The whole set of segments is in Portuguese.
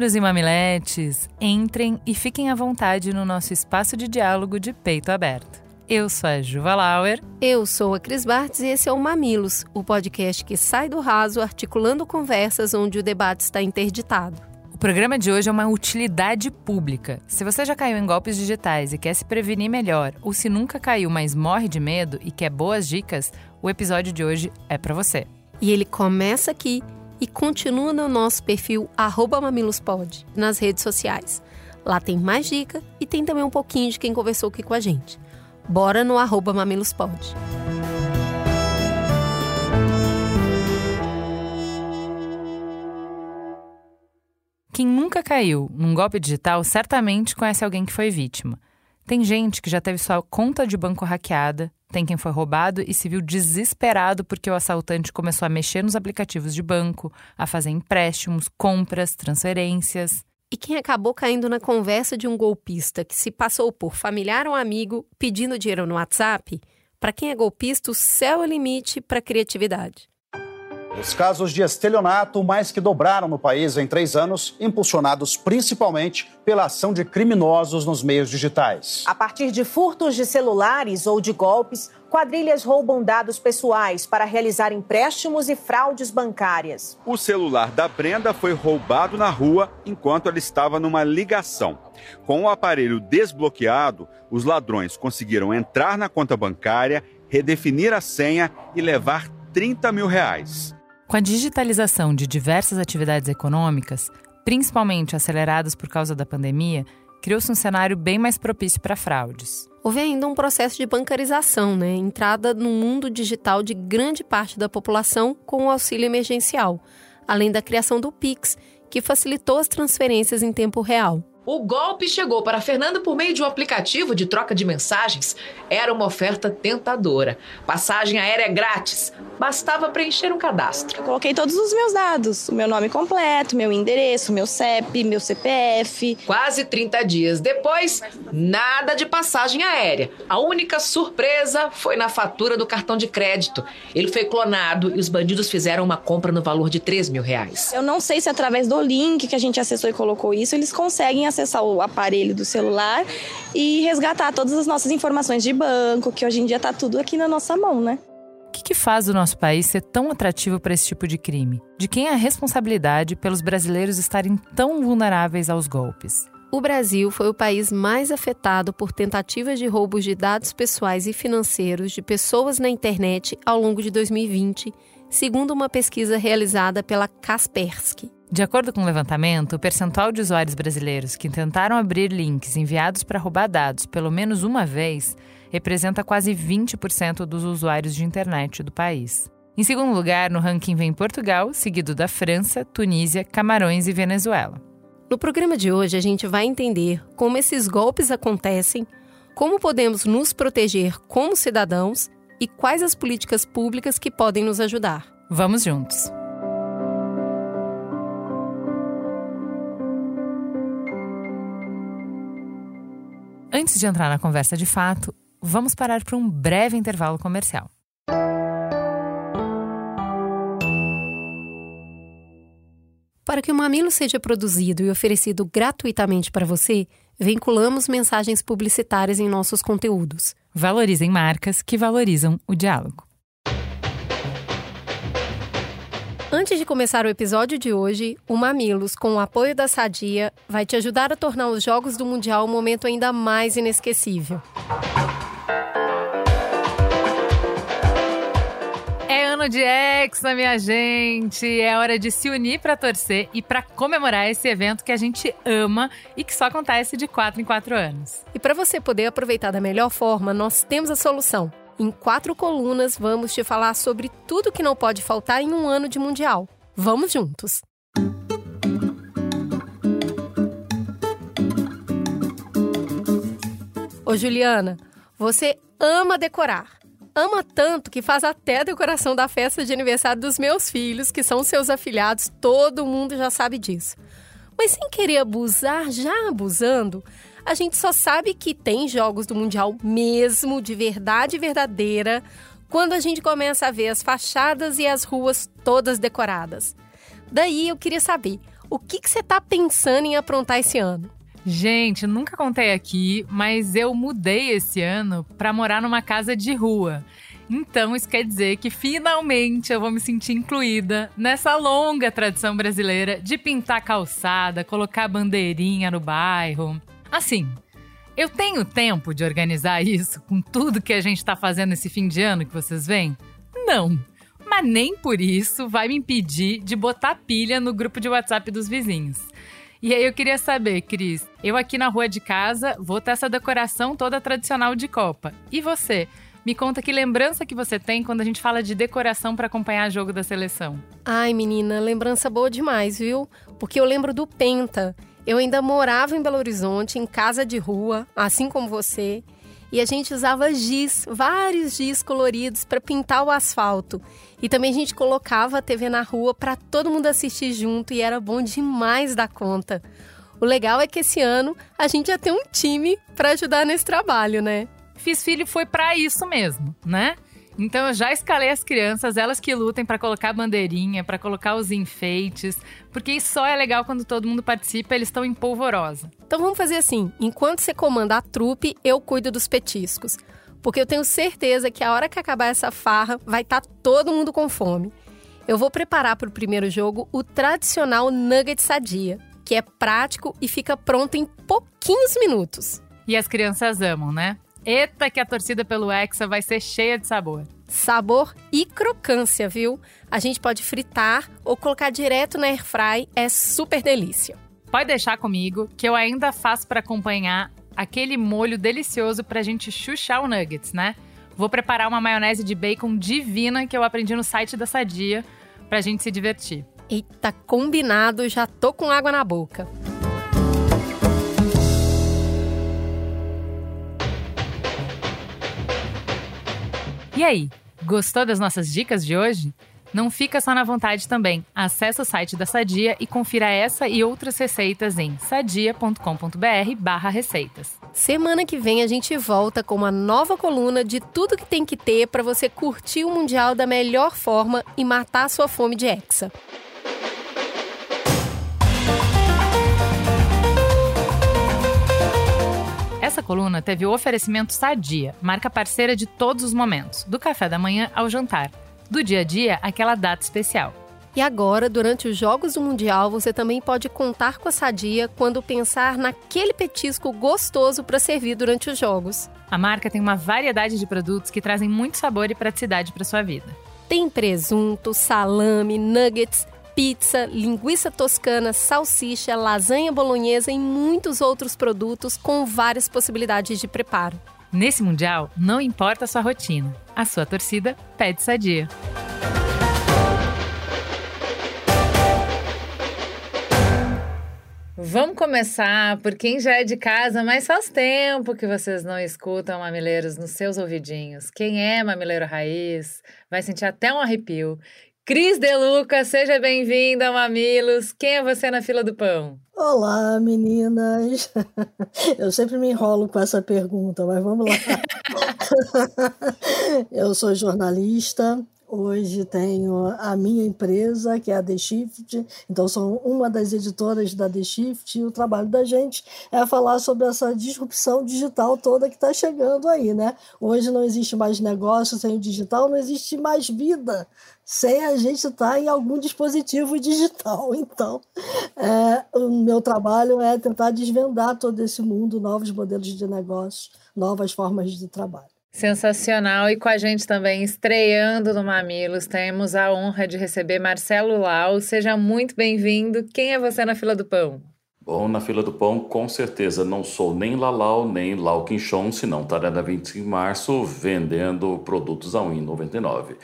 Mamileiros e mamiletes, entrem e fiquem à vontade no nosso espaço de diálogo de peito aberto. Eu sou a Juva Lauer. Eu sou a Cris Bartz e esse é o Mamilos, o podcast que sai do raso articulando conversas onde o debate está interditado. O programa de hoje é uma utilidade pública. Se você já caiu em golpes digitais e quer se prevenir melhor, ou se nunca caiu, mas morre de medo e quer boas dicas, o episódio de hoje é para você. E ele começa aqui e continua no nosso perfil mamilospod nas redes sociais. Lá tem mais dica e tem também um pouquinho de quem conversou aqui com a gente. Bora no mamilospod. Quem nunca caiu num golpe digital certamente conhece alguém que foi vítima. Tem gente que já teve sua conta de banco hackeada, tem quem foi roubado e se viu desesperado porque o assaltante começou a mexer nos aplicativos de banco, a fazer empréstimos, compras, transferências. E quem acabou caindo na conversa de um golpista que se passou por familiar ou amigo pedindo dinheiro no WhatsApp, para quem é golpista, o céu é o limite para a criatividade. Os casos de estelionato mais que dobraram no país em três anos, impulsionados principalmente pela ação de criminosos nos meios digitais. A partir de furtos de celulares ou de golpes, quadrilhas roubam dados pessoais para realizar empréstimos e fraudes bancárias. O celular da Brenda foi roubado na rua enquanto ela estava numa ligação. Com o aparelho desbloqueado, os ladrões conseguiram entrar na conta bancária, redefinir a senha e levar 30 mil reais. Com a digitalização de diversas atividades econômicas, principalmente aceleradas por causa da pandemia, criou-se um cenário bem mais propício para fraudes. Houve ainda um processo de bancarização, né? entrada no mundo digital de grande parte da população com o auxílio emergencial, além da criação do Pix, que facilitou as transferências em tempo real. O golpe chegou para Fernanda por meio de um aplicativo de troca de mensagens. Era uma oferta tentadora. Passagem aérea grátis. Bastava preencher um cadastro. Eu coloquei todos os meus dados: o meu nome completo, meu endereço, meu CEP, meu CPF. Quase 30 dias depois, nada de passagem aérea. A única surpresa foi na fatura do cartão de crédito. Ele foi clonado e os bandidos fizeram uma compra no valor de 3 mil reais. Eu não sei se através do link que a gente acessou e colocou isso, eles conseguem acessar o aparelho do celular e resgatar todas as nossas informações de banco, que hoje em dia está tudo aqui na nossa mão, né? O que, que faz o nosso país ser tão atrativo para esse tipo de crime? De quem é a responsabilidade pelos brasileiros estarem tão vulneráveis aos golpes? O Brasil foi o país mais afetado por tentativas de roubos de dados pessoais e financeiros de pessoas na internet ao longo de 2020, segundo uma pesquisa realizada pela Kaspersky. De acordo com o levantamento, o percentual de usuários brasileiros que tentaram abrir links enviados para roubar dados pelo menos uma vez representa quase 20% dos usuários de internet do país. Em segundo lugar, no ranking vem Portugal, seguido da França, Tunísia, Camarões e Venezuela. No programa de hoje, a gente vai entender como esses golpes acontecem, como podemos nos proteger como cidadãos e quais as políticas públicas que podem nos ajudar. Vamos juntos! Antes de entrar na conversa de fato, vamos parar para um breve intervalo comercial. Para que o Mamilo seja produzido e oferecido gratuitamente para você, vinculamos mensagens publicitárias em nossos conteúdos. Valorizem marcas que valorizam o diálogo. Antes de começar o episódio de hoje, o Mamilos, com o apoio da Sadia, vai te ajudar a tornar os Jogos do Mundial um momento ainda mais inesquecível. É ano de Hexa, minha gente! É hora de se unir para torcer e para comemorar esse evento que a gente ama e que só acontece de 4 em 4 anos. E para você poder aproveitar da melhor forma, nós temos a solução. Em quatro colunas, vamos te falar sobre tudo que não pode faltar em um ano de Mundial. Vamos juntos! Ô Juliana, você ama decorar. Ama tanto que faz até a decoração da festa de aniversário dos meus filhos, que são seus afilhados, todo mundo já sabe disso. Mas sem querer abusar, já abusando, a gente só sabe que tem jogos do Mundial mesmo, de verdade verdadeira, quando a gente começa a ver as fachadas e as ruas todas decoradas. Daí eu queria saber, o que, que você está pensando em aprontar esse ano? Gente, nunca contei aqui, mas eu mudei esse ano para morar numa casa de rua. Então, isso quer dizer que finalmente eu vou me sentir incluída nessa longa tradição brasileira de pintar calçada, colocar bandeirinha no bairro. Assim, eu tenho tempo de organizar isso com tudo que a gente está fazendo esse fim de ano que vocês veem? Não. Mas nem por isso vai me impedir de botar pilha no grupo de WhatsApp dos vizinhos. E aí eu queria saber, Cris, eu aqui na rua de casa vou ter essa decoração toda tradicional de Copa. E você? Me conta que lembrança que você tem quando a gente fala de decoração para acompanhar jogo da seleção. Ai, menina, lembrança boa demais, viu? Porque eu lembro do Penta. Eu ainda morava em Belo Horizonte, em casa de rua, assim como você, e a gente usava giz, vários giz coloridos para pintar o asfalto. E também a gente colocava a TV na rua para todo mundo assistir junto e era bom demais da conta. O legal é que esse ano a gente já tem um time para ajudar nesse trabalho, né? Fiz Filho foi para isso mesmo, né? Então eu já escalei as crianças, elas que lutem para colocar bandeirinha, para colocar os enfeites, porque isso só é legal quando todo mundo participa, eles estão em polvorosa. Então vamos fazer assim: enquanto você comanda a trupe, eu cuido dos petiscos. Porque eu tenho certeza que a hora que acabar essa farra, vai estar tá todo mundo com fome. Eu vou preparar para o primeiro jogo o tradicional nugget sadia, que é prático e fica pronto em pouquinhos minutos. E as crianças amam, né? Eita, que a torcida pelo Hexa vai ser cheia de sabor. Sabor e crocância, viu? A gente pode fritar ou colocar direto na airfry, é super delícia. Pode deixar comigo que eu ainda faço para acompanhar aquele molho delicioso pra gente chuchar o nuggets, né? Vou preparar uma maionese de bacon divina que eu aprendi no site da Sadia pra gente se divertir. Eita, combinado, já tô com água na boca. E aí, gostou das nossas dicas de hoje? Não fica só na vontade também. Acesse o site da Sadia e confira essa e outras receitas em sadia.com.br/receitas. Semana que vem a gente volta com uma nova coluna de tudo que tem que ter para você curtir o mundial da melhor forma e matar a sua fome de hexa. Essa coluna teve o oferecimento Sadia, marca parceira de todos os momentos, do café da manhã ao jantar, do dia a dia àquela data especial. E agora, durante os Jogos do Mundial, você também pode contar com a Sadia quando pensar naquele petisco gostoso para servir durante os Jogos. A marca tem uma variedade de produtos que trazem muito sabor e praticidade para sua vida. Tem presunto, salame, nuggets, pizza, linguiça toscana, salsicha, lasanha bolonhesa e muitos outros produtos com várias possibilidades de preparo. Nesse Mundial, não importa a sua rotina, a sua torcida pede sadia. Vamos começar por quem já é de casa, mas faz tempo que vocês não escutam mamileiros nos seus ouvidinhos. Quem é mamileiro raiz vai sentir até um arrepio. Cris Deluca, seja bem-vinda Mamilos. Quem é você na fila do pão? Olá, meninas. Eu sempre me enrolo com essa pergunta, mas vamos lá. Eu sou jornalista, Hoje tenho a minha empresa, que é a The Shift, então sou uma das editoras da The Shift, e o trabalho da gente é falar sobre essa disrupção digital toda que está chegando aí, né? Hoje não existe mais negócio sem o digital, não existe mais vida sem a gente estar tá em algum dispositivo digital. Então, é, o meu trabalho é tentar desvendar todo esse mundo, novos modelos de negócio, novas formas de trabalho. Sensacional. E com a gente também, estreando no Mamilos, temos a honra de receber Marcelo Lau. Seja muito bem-vindo. Quem é você na fila do pão? Bom, na fila do pão, com certeza não sou nem Lalau, nem Lau Quinchon, senão estará na 25 de março vendendo produtos a R$ 1,99.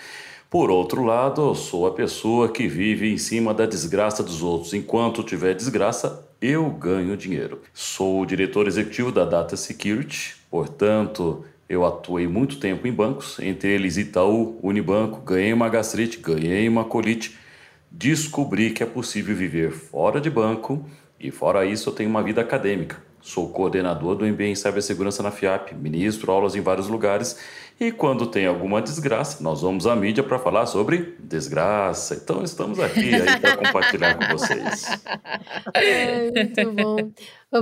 Por outro lado, eu sou a pessoa que vive em cima da desgraça dos outros. Enquanto tiver desgraça, eu ganho dinheiro. Sou o diretor executivo da Data Security, Portanto, eu atuei muito tempo em bancos, entre eles Itaú, Unibanco, ganhei uma gastrite, ganhei uma colite, descobri que é possível viver fora de banco e fora isso eu tenho uma vida acadêmica. Sou coordenador do MBA em Cibersegurança na FIAP, ministro aulas em vários lugares e quando tem alguma desgraça, nós vamos à mídia para falar sobre desgraça. Então estamos aqui para compartilhar com vocês. É, muito bom.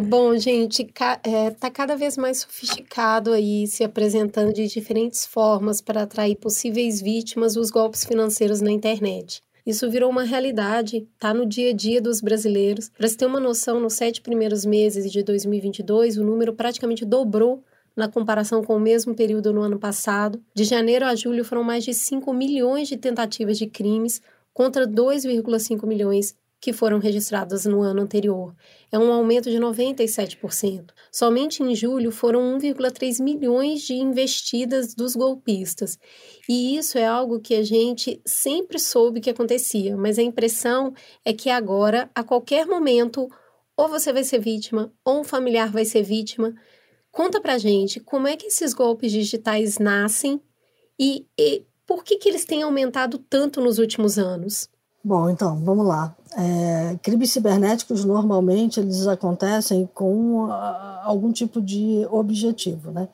Bom, gente, está é, cada vez mais sofisticado aí, se apresentando de diferentes formas para atrair possíveis vítimas dos golpes financeiros na internet. Isso virou uma realidade, tá no dia a dia dos brasileiros. Para se ter uma noção, nos sete primeiros meses de 2022, o número praticamente dobrou na comparação com o mesmo período no ano passado. De janeiro a julho foram mais de 5 milhões de tentativas de crimes contra 2,5 milhões que foram registradas no ano anterior. É um aumento de 97%. Somente em julho foram 1,3 milhões de investidas dos golpistas. E isso é algo que a gente sempre soube que acontecia, mas a impressão é que agora, a qualquer momento, ou você vai ser vítima, ou um familiar vai ser vítima. Conta pra gente como é que esses golpes digitais nascem e, e por que, que eles têm aumentado tanto nos últimos anos? Bom, então, vamos lá. É, crimes cibernéticos normalmente eles acontecem com a, algum tipo de objetivo, né?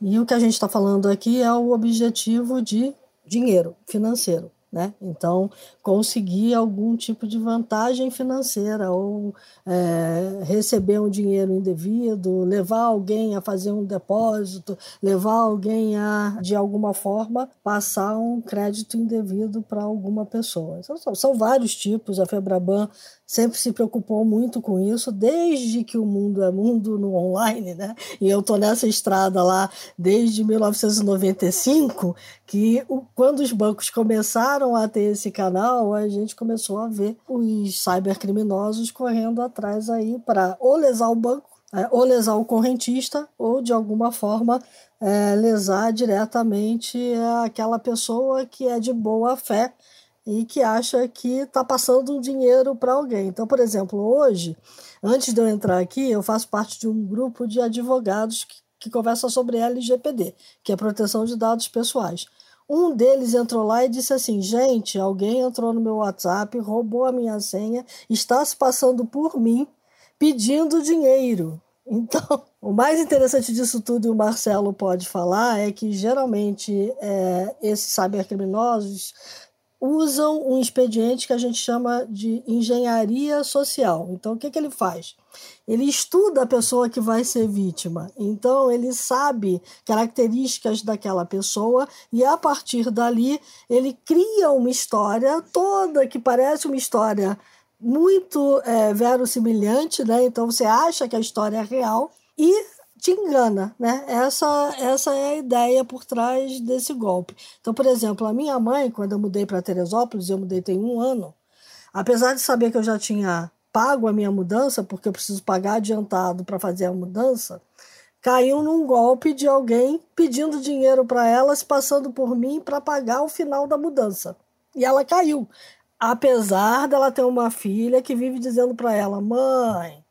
E o que a gente está falando aqui é o objetivo de dinheiro financeiro. Né? Então, conseguir algum tipo de vantagem financeira ou é, receber um dinheiro indevido, levar alguém a fazer um depósito, levar alguém a, de alguma forma, passar um crédito indevido para alguma pessoa. Então, são, são vários tipos, a Febraban sempre se preocupou muito com isso, desde que o mundo é mundo no online, né? E eu tô nessa estrada lá desde 1995, que o, quando os bancos começaram a ter esse canal, a gente começou a ver os cybercriminosos correndo atrás aí para ou lesar o banco, é, ou lesar o correntista, ou de alguma forma é, lesar diretamente aquela pessoa que é de boa fé e que acha que está passando um dinheiro para alguém. Então, por exemplo, hoje, antes de eu entrar aqui, eu faço parte de um grupo de advogados que, que conversa sobre LGPD, que é proteção de dados pessoais. Um deles entrou lá e disse assim: gente, alguém entrou no meu WhatsApp, roubou a minha senha, está se passando por mim, pedindo dinheiro. Então, o mais interessante disso tudo, e o Marcelo pode falar, é que geralmente é, esses cybercriminosos usam um expediente que a gente chama de engenharia social. Então, o que, que ele faz? Ele estuda a pessoa que vai ser vítima. Então, ele sabe características daquela pessoa e, a partir dali, ele cria uma história toda que parece uma história muito é, verossimilhante, né? Então, você acha que a história é real e te engana, né? Essa, essa é a ideia por trás desse golpe. Então, por exemplo, a minha mãe, quando eu mudei para Teresópolis, eu mudei tem um ano, apesar de saber que eu já tinha pago a minha mudança, porque eu preciso pagar adiantado para fazer a mudança, caiu num golpe de alguém pedindo dinheiro para ela, se passando por mim para pagar o final da mudança. E ela caiu, apesar dela ter uma filha que vive dizendo para ela: mãe,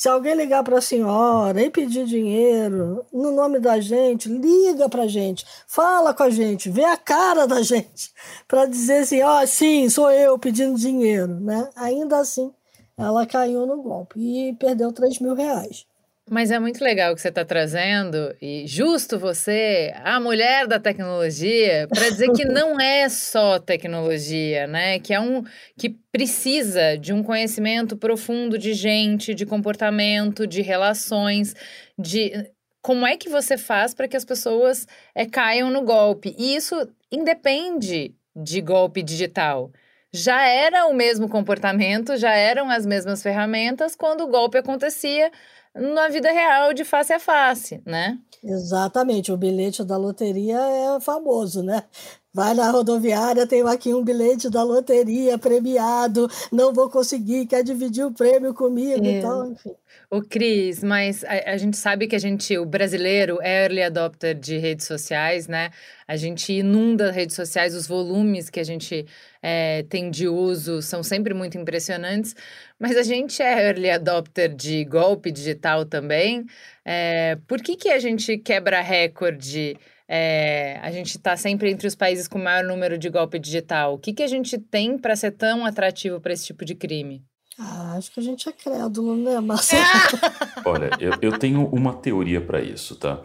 se alguém ligar para a senhora e pedir dinheiro no nome da gente, liga para a gente, fala com a gente, vê a cara da gente, para dizer assim: ó, oh, sim, sou eu pedindo dinheiro. Né? Ainda assim, ela caiu no golpe e perdeu 3 mil reais. Mas é muito legal o que você está trazendo, e justo você, a mulher da tecnologia, para dizer que não é só tecnologia, né? Que é um que precisa de um conhecimento profundo de gente, de comportamento, de relações, de como é que você faz para que as pessoas é, caiam no golpe. E isso independe de golpe digital já era o mesmo comportamento, já eram as mesmas ferramentas quando o golpe acontecia na vida real, de face a face, né? Exatamente, o bilhete da loteria é famoso, né? Vai na rodoviária, tem aqui um bilhete da loteria premiado, não vou conseguir, quer dividir o prêmio comigo, é. então, enfim. O Cris, mas a, a, gente sabe que a gente, o brasileiro, é early adopter de redes sociais, né? A gente inunda redes sociais, os volumes que a gente é, tem de uso são sempre muito impressionantes. Mas a gente é early adopter de golpe digital também. É, por que, que a gente quebra recorde? É, a gente está sempre entre os países com maior número de golpe digital. O que, que a gente tem para ser tão atrativo para esse tipo de crime? Ah, acho que a gente é crédulo, né, Marcelo? Olha, eu, eu tenho uma teoria para isso, tá?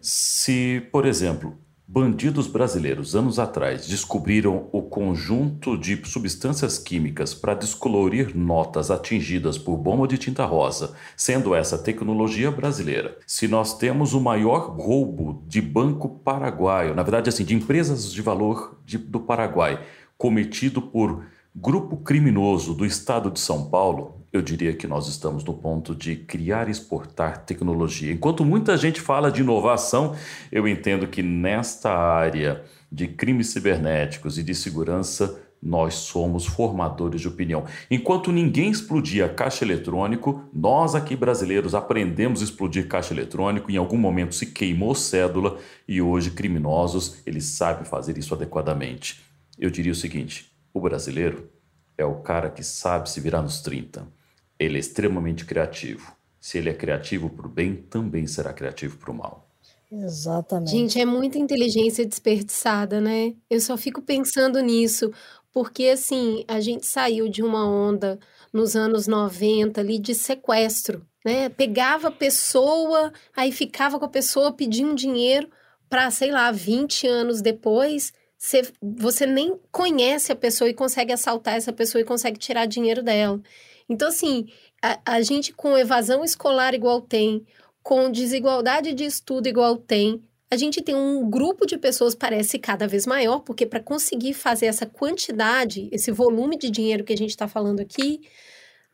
Se, por exemplo, Bandidos brasileiros, anos atrás, descobriram o conjunto de substâncias químicas para descolorir notas atingidas por bomba de tinta rosa, sendo essa tecnologia brasileira. Se nós temos o maior roubo de banco paraguaio, na verdade, assim, de empresas de valor de, do Paraguai, cometido por grupo criminoso do estado de São Paulo, eu diria que nós estamos no ponto de criar e exportar tecnologia. Enquanto muita gente fala de inovação, eu entendo que nesta área de crimes cibernéticos e de segurança, nós somos formadores de opinião. Enquanto ninguém explodia caixa eletrônico, nós aqui brasileiros aprendemos a explodir caixa eletrônico, em algum momento se queimou cédula e hoje criminosos, eles sabem fazer isso adequadamente. Eu diria o seguinte, o brasileiro é o cara que sabe se virar nos 30 ele é extremamente criativo. Se ele é criativo para o bem, também será criativo para o mal. Exatamente. Gente, é muita inteligência desperdiçada, né? Eu só fico pensando nisso, porque assim, a gente saiu de uma onda nos anos 90 ali de sequestro, né? Pegava a pessoa, aí ficava com a pessoa pedindo dinheiro para, sei lá, 20 anos depois, você, você nem conhece a pessoa e consegue assaltar essa pessoa e consegue tirar dinheiro dela. Então, assim, a, a gente com evasão escolar igual tem, com desigualdade de estudo igual tem, a gente tem um grupo de pessoas parece cada vez maior, porque para conseguir fazer essa quantidade, esse volume de dinheiro que a gente está falando aqui,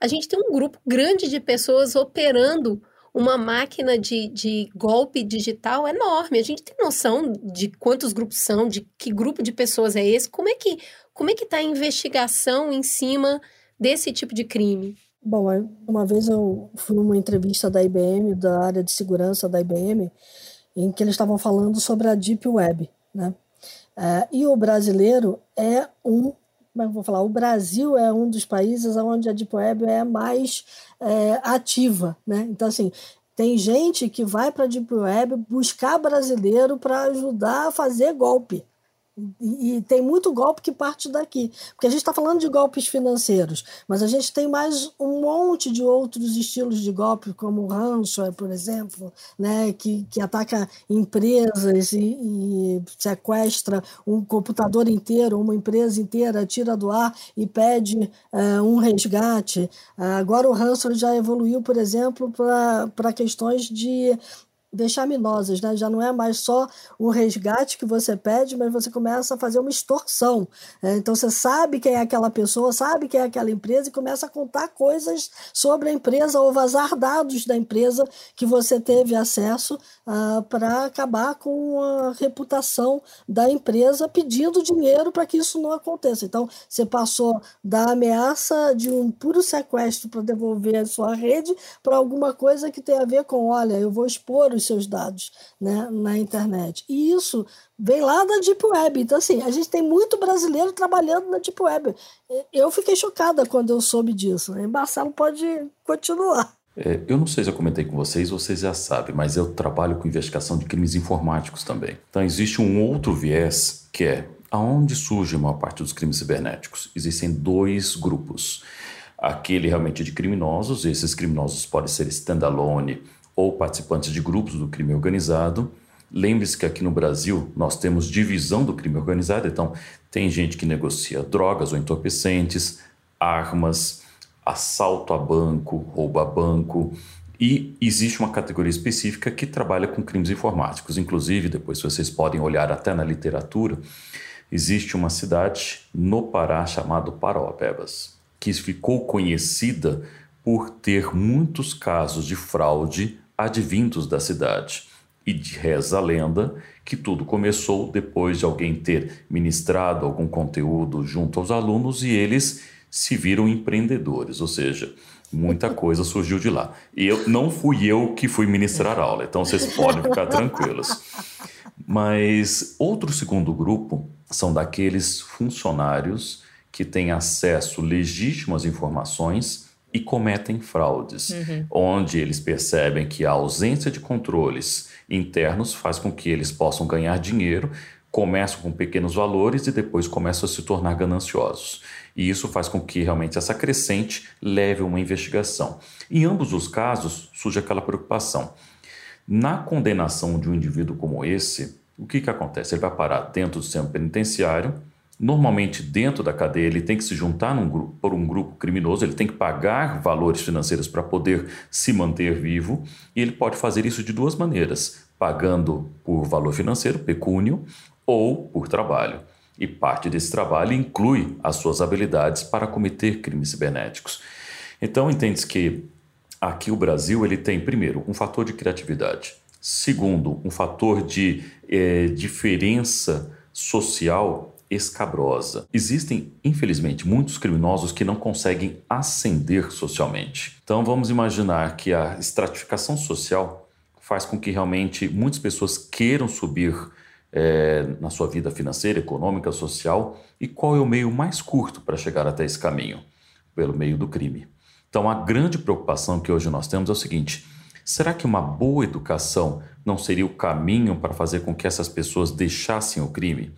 a gente tem um grupo grande de pessoas operando uma máquina de, de golpe digital enorme. A gente tem noção de quantos grupos são, de que grupo de pessoas é esse, como é que como é que está a investigação em cima desse tipo de crime? Bom, uma vez eu fui numa entrevista da IBM, da área de segurança da IBM, em que eles estavam falando sobre a Deep Web, né? É, e o brasileiro é um, é vou falar, o Brasil é um dos países onde a Deep Web é mais é, ativa, né? Então, assim, tem gente que vai para a Deep Web buscar brasileiro para ajudar a fazer golpe. E, e, tem muito golpe que parte daqui. Porque a gente está falando de golpes financeiros, mas a gente tem mais um monte de outros estilos de golpe, como o ransomware, por exemplo, né, que, que ataca empresas e, e sequestra um computador inteiro, uma empresa inteira, tira do ar e pede uh, um resgate. Uh, agora o ransomware já evoluiu, por exemplo, para questões de vexaminosas, né? Já não é mais só o resgate que você pede, mas você começa a fazer uma extorsão. Né? Então você sabe quem é aquela pessoa, sabe quem é aquela empresa e começa a contar coisas sobre a empresa ou vazar dados da empresa que você teve acesso uh, ah, para acabar com a reputação da empresa, pedindo dinheiro para que isso não aconteça. Então você passou da ameaça de um puro sequestro para devolver a sua rede para alguma coisa que tem a ver com, olha, eu vou expor os seus dados né, na internet. E isso vem lá da Deep Web. Então, assim, a gente tem muito brasileiro trabalhando na Deep Web. Eu fiquei chocada quando eu soube disso. E Marcelo pode continuar. É, eu não sei se eu comentei com vocês, vocês já sabem, mas eu trabalho com investigação de crimes informáticos também. Então, existe um outro viés que é aonde surge a maior parte dos crimes cibernéticos. Existem dois grupos. Aquele realmente de criminosos, esses criminosos podem ser standalone ou participantes de grupos do crime organizado. Lembre-se que aqui no Brasil nós temos divisão do crime organizado, então tem gente que negocia drogas ou entorpecentes, armas, assalto a banco, roubo a banco, e existe uma categoria específica que trabalha com crimes informáticos. Inclusive, depois vocês podem olhar até na literatura, existe uma cidade no Pará chamada Paraopebas, que ficou conhecida por ter muitos casos de fraude advindos da cidade. E reza a lenda que tudo começou depois de alguém ter ministrado algum conteúdo junto aos alunos e eles se viram empreendedores, ou seja, muita coisa surgiu de lá. E eu, não fui eu que fui ministrar aula, então vocês podem ficar tranquilos. Mas outro segundo grupo são daqueles funcionários que têm acesso legítimo às informações e cometem fraudes, uhum. onde eles percebem que a ausência de controles internos faz com que eles possam ganhar dinheiro, começam com pequenos valores e depois começam a se tornar gananciosos. E isso faz com que realmente essa crescente leve uma investigação. Em ambos os casos, surge aquela preocupação. Na condenação de um indivíduo como esse, o que, que acontece? Ele vai parar dentro do sistema penitenciário. Normalmente, dentro da cadeia, ele tem que se juntar num grupo, por um grupo criminoso, ele tem que pagar valores financeiros para poder se manter vivo, e ele pode fazer isso de duas maneiras: pagando por valor financeiro, pecúnio, ou por trabalho. E parte desse trabalho inclui as suas habilidades para cometer crimes cibernéticos. Então, entende-se que aqui o Brasil ele tem, primeiro, um fator de criatividade. Segundo, um fator de é, diferença social escabrosa. Existem, infelizmente, muitos criminosos que não conseguem ascender socialmente. Então vamos imaginar que a estratificação social faz com que realmente muitas pessoas queiram subir é, na sua vida financeira, econômica, social. E qual é o meio mais curto para chegar até esse caminho? Pelo meio do crime. Então a grande preocupação que hoje nós temos é o seguinte: Será que uma boa educação não seria o caminho para fazer com que essas pessoas deixassem o crime?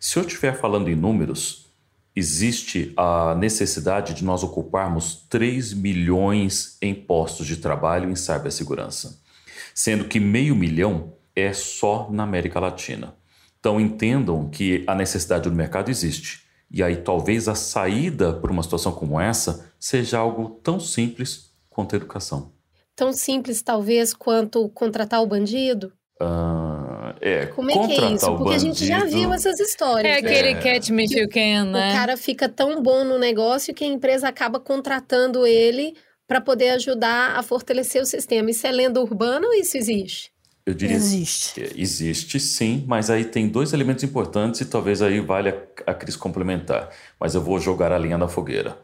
Se eu estiver falando em números, existe a necessidade de nós ocuparmos 3 milhões em postos de trabalho em cibersegurança, sendo que meio milhão é só na América Latina. Então entendam que a necessidade do mercado existe. E aí talvez a saída para uma situação como essa seja algo tão simples quanto a educação tão simples, talvez, quanto contratar o bandido? Uh, é, Como é que é isso? Porque a gente já viu essas histórias. É né? aquele catch me if you can, né? O cara fica tão bom no negócio que a empresa acaba contratando ele para poder ajudar a fortalecer o sistema. Isso é lenda urbana ou isso existe? Eu diria existe. existe sim, mas aí tem dois elementos importantes e talvez aí valha a Cris complementar. Mas eu vou jogar a linha na fogueira.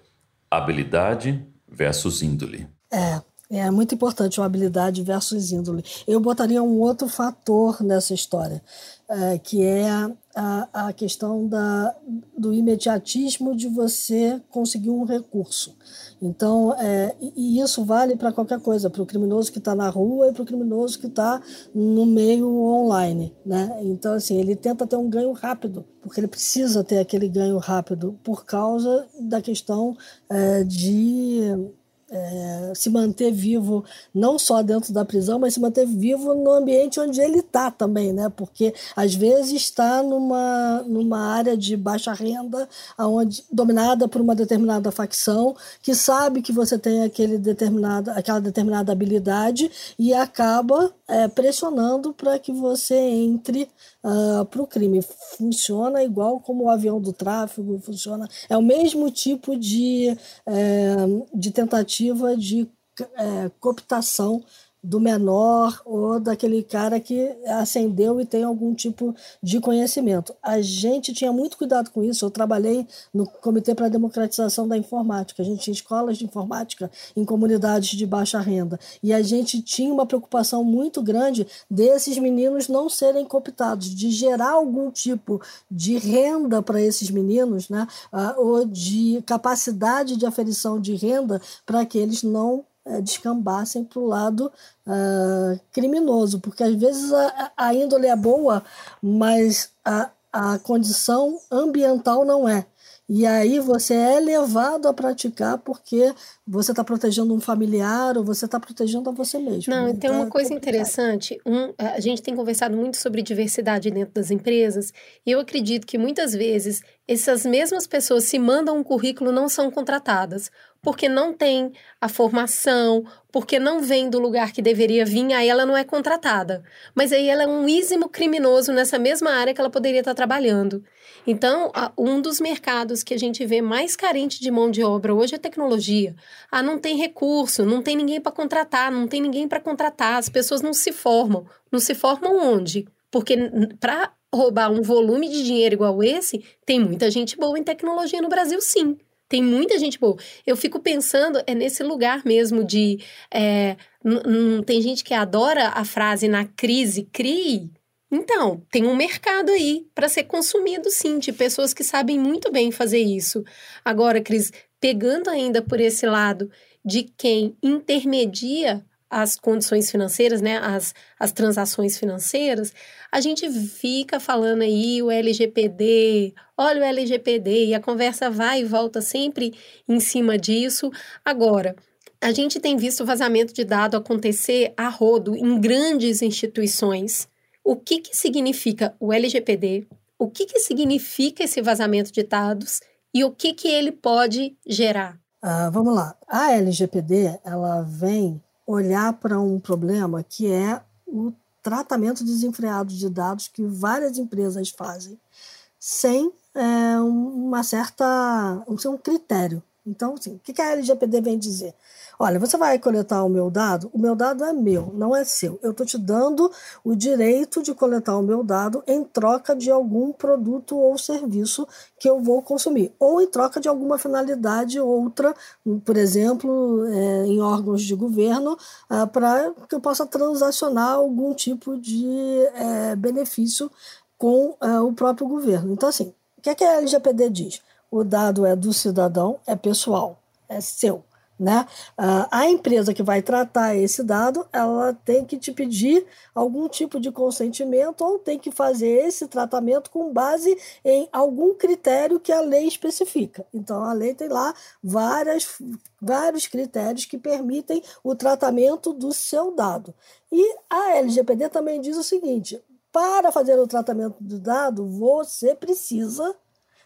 Habilidade versus índole. É, é muito importante uma habilidade versus índole. Eu botaria um outro fator nessa história, é, que é a, a questão da, do imediatismo de você conseguir um recurso. Então, é, e isso vale para qualquer coisa, para o criminoso que está na rua e para o criminoso que está no meio online. Né? Então, assim, ele tenta ter um ganho rápido, porque ele precisa ter aquele ganho rápido por causa da questão é, de é, se manter vivo não só dentro da prisão, mas se manter vivo no ambiente onde ele está também, né? Porque às vezes está numa, numa área de baixa renda, aonde, dominada por uma determinada facção, que sabe que você tem aquele determinado, aquela determinada habilidade e acaba é, pressionando para que você entre uh, ah, para o crime. Funciona igual como o avião do tráfego, funciona. É o mesmo tipo de, é, de tentativa de é, cooptação do menor ou daquele cara que ascendeu e tem algum tipo de conhecimento. A gente tinha muito cuidado com isso. Eu trabalhei no Comitê para a Democratização da Informática. A gente tinha escolas de informática em comunidades de baixa renda. E a gente tinha uma preocupação muito grande desses meninos não serem cooptados, de gerar algum tipo de renda para esses meninos, né? Ah, ou de capacidade de aferição de renda para que eles não é, descambassem para o lado uh, criminoso, porque às vezes a, a índole é boa, mas a, a condição ambiental não é. E aí você é levado a praticar porque você está protegendo um familiar ou você está protegendo a você mesmo. Não, então, tem uma é coisa complicado. interessante. Um, a gente tem conversado muito sobre diversidade dentro das empresas e eu acredito que muitas vezes essas mesmas pessoas se mandam um currículo não são contratadas porque não tem a formação, porque não vem do lugar que deveria vir, aí ela não é contratada. Mas aí ela é um ísimo criminoso nessa mesma área que ela poderia estar trabalhando. Então, um dos mercados que a gente vê mais carente de mão de obra hoje é tecnologia. Ah, não tem recurso, não tem ninguém para contratar, não tem ninguém para contratar, as pessoas não se formam. Não se formam onde? Porque para roubar um volume de dinheiro igual esse, tem muita gente boa em tecnologia no Brasil, sim. Tem muita gente boa. Eu fico pensando, é nesse lugar mesmo de. É, tem gente que adora a frase na crise, crie. Então, tem um mercado aí para ser consumido, sim, de pessoas que sabem muito bem fazer isso. Agora, Cris, pegando ainda por esse lado de quem intermedia as condições financeiras, né, as, as transações financeiras, a gente fica falando aí o LGPD, olha o LGPD, e a conversa vai e volta sempre em cima disso. Agora, a gente tem visto vazamento de dado acontecer a rodo em grandes instituições. O que, que significa o LGPD? O que, que significa esse vazamento de dados? E o que, que ele pode gerar? Uh, vamos lá. A LGPD ela vem olhar para um problema que é o tratamento desenfreado de dados que várias empresas fazem sem é, uma certa um critério. Então, assim, o que a LGPD vem dizer? Olha, você vai coletar o meu dado, o meu dado é meu, não é seu. Eu estou te dando o direito de coletar o meu dado em troca de algum produto ou serviço que eu vou consumir, ou em troca de alguma finalidade outra, por exemplo, é, em órgãos de governo, é, para que eu possa transacionar algum tipo de é, benefício com é, o próprio governo. Então, assim, o que, é que a LGPD diz? O dado é do cidadão, é pessoal, é seu. Né? Uh, a empresa que vai tratar esse dado, ela tem que te pedir algum tipo de consentimento ou tem que fazer esse tratamento com base em algum critério que a lei especifica. Então, a lei tem lá várias, vários critérios que permitem o tratamento do seu dado. E a LGPD também diz o seguinte: para fazer o tratamento do dado, você precisa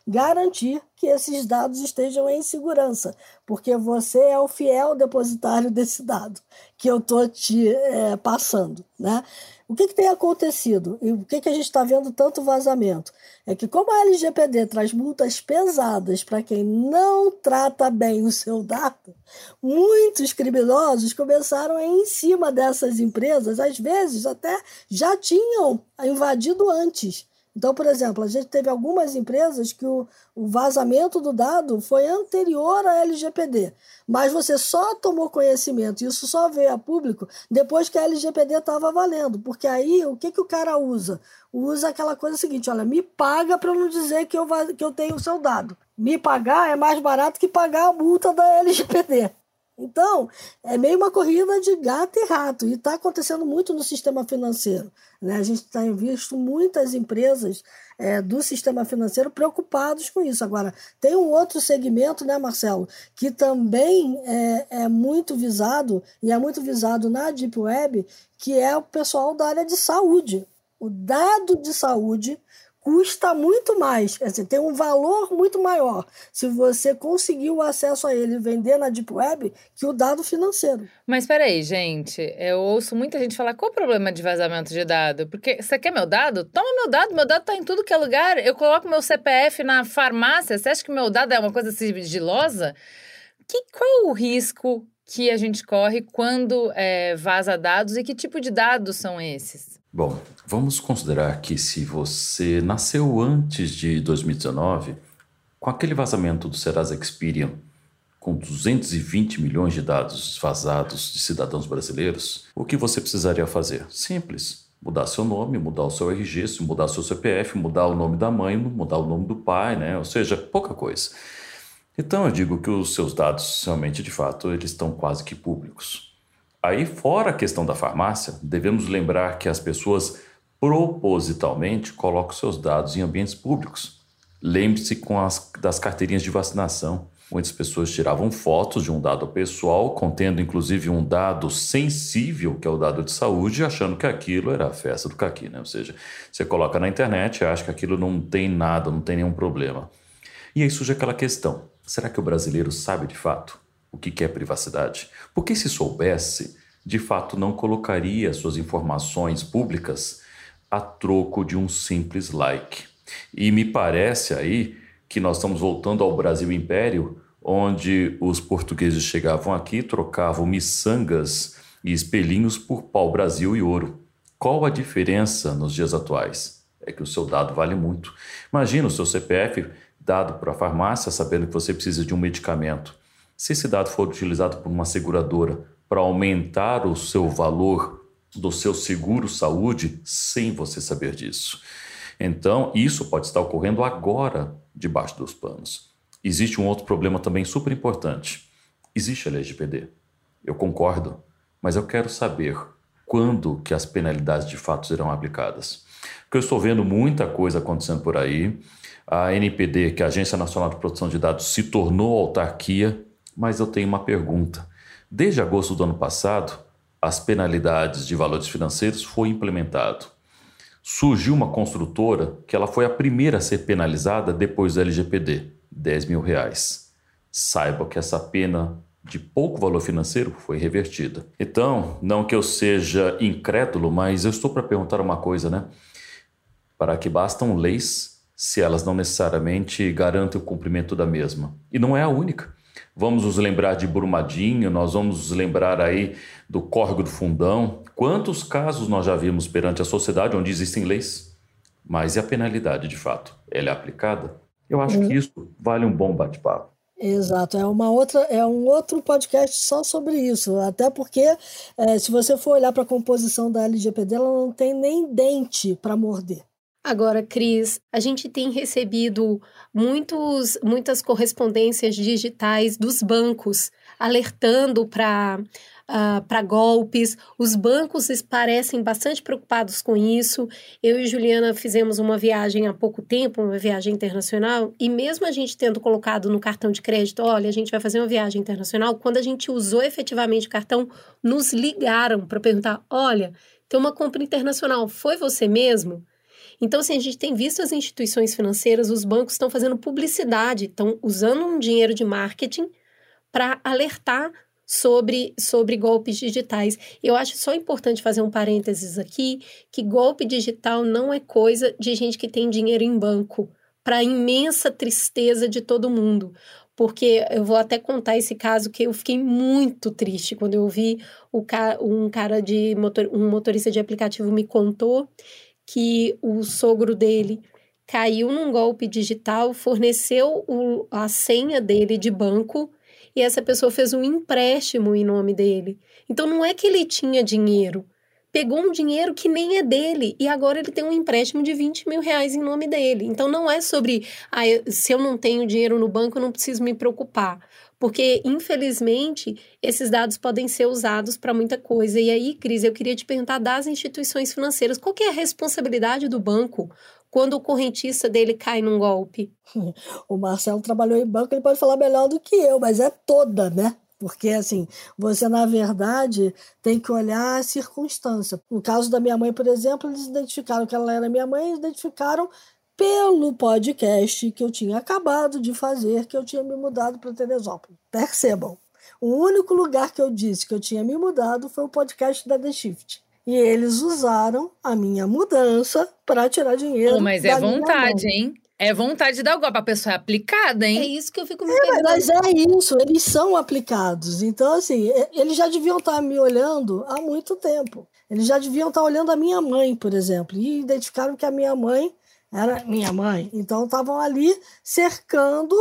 garantir que esses dados estejam em segurança, porque você é o fiel depositário desse dado que eu estou te é, passando. Né? O que, que tem acontecido e o que, que a gente está vendo tanto vazamento? É que, como a LGPD traz multas pesadas para quem não trata bem o seu dado, muitos criminosos começaram a ir em cima dessas empresas, às vezes até já tinham invadido antes então, por exemplo, a gente teve algumas empresas que o, o vazamento do dado foi anterior à LGPD, mas você só tomou conhecimento, isso só veio a público depois que a LGPD estava valendo, porque aí o que, que o cara usa? Usa aquela coisa seguinte: olha, me paga para não dizer que eu, que eu tenho o seu dado. Me pagar é mais barato que pagar a multa da LGPD. Então, é meio uma corrida de gato e rato, e está acontecendo muito no sistema financeiro. Né? A gente tem visto muitas empresas é, do sistema financeiro preocupados com isso. Agora, tem um outro segmento, né, Marcelo, que também é, é muito visado, e é muito visado na Deep Web, que é o pessoal da área de saúde. O dado de saúde custa muito mais, assim, tem um valor muito maior se você conseguir o acesso a ele vender na Deep Web que o dado financeiro. Mas peraí, gente, eu ouço muita gente falar qual o problema de vazamento de dado? Porque você quer meu dado? Toma meu dado, meu dado tá em tudo que é lugar. Eu coloco meu CPF na farmácia, você acha que meu dado é uma coisa sigilosa? Que, qual o risco que a gente corre quando é, vaza dados e que tipo de dados são esses? Bom, vamos considerar que se você nasceu antes de 2019, com aquele vazamento do Serasa Experian, com 220 milhões de dados vazados de cidadãos brasileiros, o que você precisaria fazer? Simples. Mudar seu nome, mudar o seu RG, mudar seu CPF, mudar o nome da mãe, mudar o nome do pai, né? Ou seja, pouca coisa. Então eu digo que os seus dados realmente, de fato, eles estão quase que públicos. Aí, fora a questão da farmácia, devemos lembrar que as pessoas propositalmente colocam seus dados em ambientes públicos. Lembre-se as das carteirinhas de vacinação. Muitas pessoas tiravam fotos de um dado pessoal, contendo inclusive um dado sensível, que é o dado de saúde, achando que aquilo era a festa do caqui, né? Ou seja, você coloca na internet e acha que aquilo não tem nada, não tem nenhum problema. E aí surge aquela questão: será que o brasileiro sabe de fato? O que é privacidade. Porque se soubesse, de fato não colocaria suas informações públicas a troco de um simples like. E me parece aí que nós estamos voltando ao Brasil Império, onde os portugueses chegavam aqui, trocavam miçangas e espelhinhos por pau-brasil e ouro. Qual a diferença nos dias atuais? É que o seu dado vale muito. Imagina o seu CPF dado para a farmácia sabendo que você precisa de um medicamento. Se esse dado for utilizado por uma seguradora para aumentar o seu valor do seu seguro saúde sem você saber disso. Então, isso pode estar ocorrendo agora debaixo dos panos. Existe um outro problema também super importante. Existe a LGPD. Eu concordo, mas eu quero saber quando que as penalidades de fato serão aplicadas. Porque eu estou vendo muita coisa acontecendo por aí. A NPD, que é a Agência Nacional de Proteção de Dados, se tornou autarquia, mas eu tenho uma pergunta. Desde agosto do ano passado, as penalidades de valores financeiros foi implementado. Surgiu uma construtora que ela foi a primeira a ser penalizada depois do LGPD, 10 mil reais. Saiba que essa pena de pouco valor financeiro foi revertida. Então, não que eu seja incrédulo, mas eu estou para perguntar uma coisa, né? Para que bastam leis se elas não necessariamente garantem o cumprimento da mesma? E não é a única. Vamos nos lembrar de Brumadinho, nós vamos nos lembrar aí do Córrego do Fundão. Quantos casos nós já vimos perante a sociedade onde existem leis? Mas e a penalidade, de fato? Ela é aplicada? Eu acho que isso vale um bom bate-papo. Exato, é uma outra, é um outro podcast só sobre isso. Até porque, é, se você for olhar para a composição da LGPD, ela não tem nem dente para morder. Agora, Cris, a gente tem recebido muitos, muitas correspondências digitais dos bancos alertando para uh, para golpes. Os bancos parecem bastante preocupados com isso. Eu e Juliana fizemos uma viagem há pouco tempo, uma viagem internacional, e mesmo a gente tendo colocado no cartão de crédito, olha, a gente vai fazer uma viagem internacional, quando a gente usou efetivamente o cartão, nos ligaram para perguntar: olha, tem uma compra internacional, foi você mesmo? Então, assim, a gente tem visto as instituições financeiras, os bancos estão fazendo publicidade, estão usando um dinheiro de marketing para alertar sobre, sobre golpes digitais. Eu acho só importante fazer um parênteses aqui, que golpe digital não é coisa de gente que tem dinheiro em banco, para imensa tristeza de todo mundo. Porque eu vou até contar esse caso que eu fiquei muito triste quando eu vi o um cara de motor, um motorista de aplicativo me contou que o sogro dele caiu num golpe digital, forneceu o, a senha dele de banco e essa pessoa fez um empréstimo em nome dele. Então não é que ele tinha dinheiro, pegou um dinheiro que nem é dele e agora ele tem um empréstimo de 20 mil reais em nome dele. Então não é sobre ah, se eu não tenho dinheiro no banco, eu não preciso me preocupar. Porque, infelizmente, esses dados podem ser usados para muita coisa. E aí, Cris, eu queria te perguntar das instituições financeiras, qual que é a responsabilidade do banco quando o correntista dele cai num golpe? O Marcelo trabalhou em banco, ele pode falar melhor do que eu, mas é toda, né? Porque, assim, você, na verdade, tem que olhar a circunstância. No caso da minha mãe, por exemplo, eles identificaram que ela era minha mãe, identificaram pelo podcast que eu tinha acabado de fazer, que eu tinha me mudado para Teresópolis. Percebam, o único lugar que eu disse que eu tinha me mudado foi o podcast da The Shift. E eles usaram a minha mudança para tirar dinheiro. Oh, mas é vontade, hein? É vontade da golpe, a pessoa é aplicada, hein? É isso que eu fico me é, perguntando. Mas é isso, eles são aplicados. Então, assim, eles já deviam estar me olhando há muito tempo. Eles já deviam estar olhando a minha mãe, por exemplo, e identificaram que a minha mãe era minha mãe. Então estavam ali cercando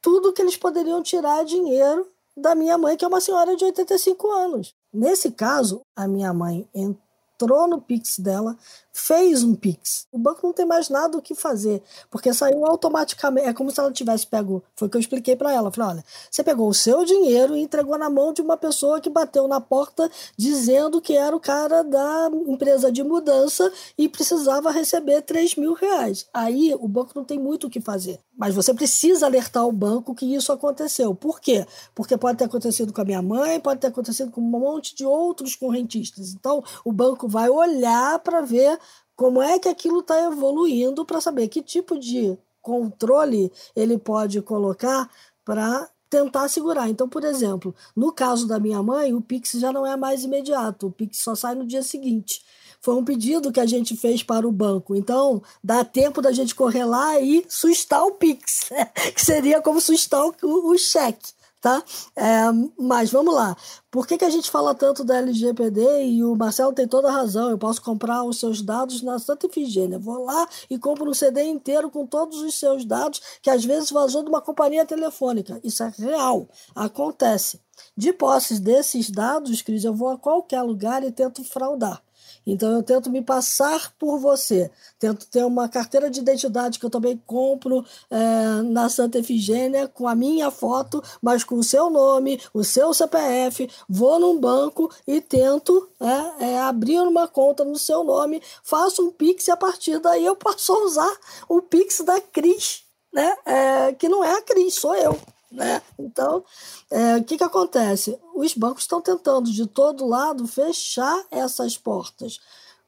tudo que eles poderiam tirar dinheiro da minha mãe, que é uma senhora de 85 anos. Nesse caso, a minha mãe entrou no Pix dela, fez um Pix. O banco não tem mais nada o que fazer, porque saiu automaticamente. É como se ela tivesse pego. Foi o que eu expliquei para ela. Falei: olha, você pegou o seu dinheiro e entregou na mão de uma pessoa que bateu na porta dizendo que era o cara da empresa de mudança e precisava receber 3 mil reais. Aí o banco não tem muito o que fazer. Mas você precisa alertar o banco que isso aconteceu. Por quê? Porque pode ter acontecido com a minha mãe, pode ter acontecido com um monte de outros correntistas. Então, o banco vai olhar para ver como é que aquilo está evoluindo para saber que tipo de controle ele pode colocar para tentar segurar. Então, por exemplo, no caso da minha mãe, o Pix já não é mais imediato, o Pix só sai no dia seguinte. Foi um pedido que a gente fez para o banco. Então, dá tempo da gente correr lá e sustar o Pix, que seria como sustar o, o cheque. Tá? É, mas vamos lá. Por que, que a gente fala tanto da LGPD e o Marcelo tem toda a razão? Eu posso comprar os seus dados na Santa Efigênia. Vou lá e compro um CD inteiro com todos os seus dados, que às vezes vazou de uma companhia telefônica. Isso é real, acontece. De posse desses dados, Cris, eu vou a qualquer lugar e tento fraudar. Então eu tento me passar por você, tento ter uma carteira de identidade que eu também compro é, na Santa Efigênia com a minha foto, mas com o seu nome, o seu CPF, vou num banco e tento é, é, abrir uma conta no seu nome, faço um Pix e a partir daí eu posso usar o Pix da Cris, né? É, que não é a Cris, sou eu. Né? Então, é, o que, que acontece? Os bancos estão tentando de todo lado fechar essas portas,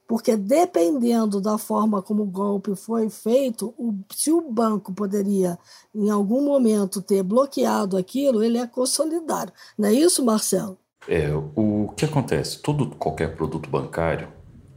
porque dependendo da forma como o golpe foi feito, o, se o banco poderia em algum momento ter bloqueado aquilo, ele é consolidário. Não é isso, Marcelo? É, o que acontece? Todo qualquer produto bancário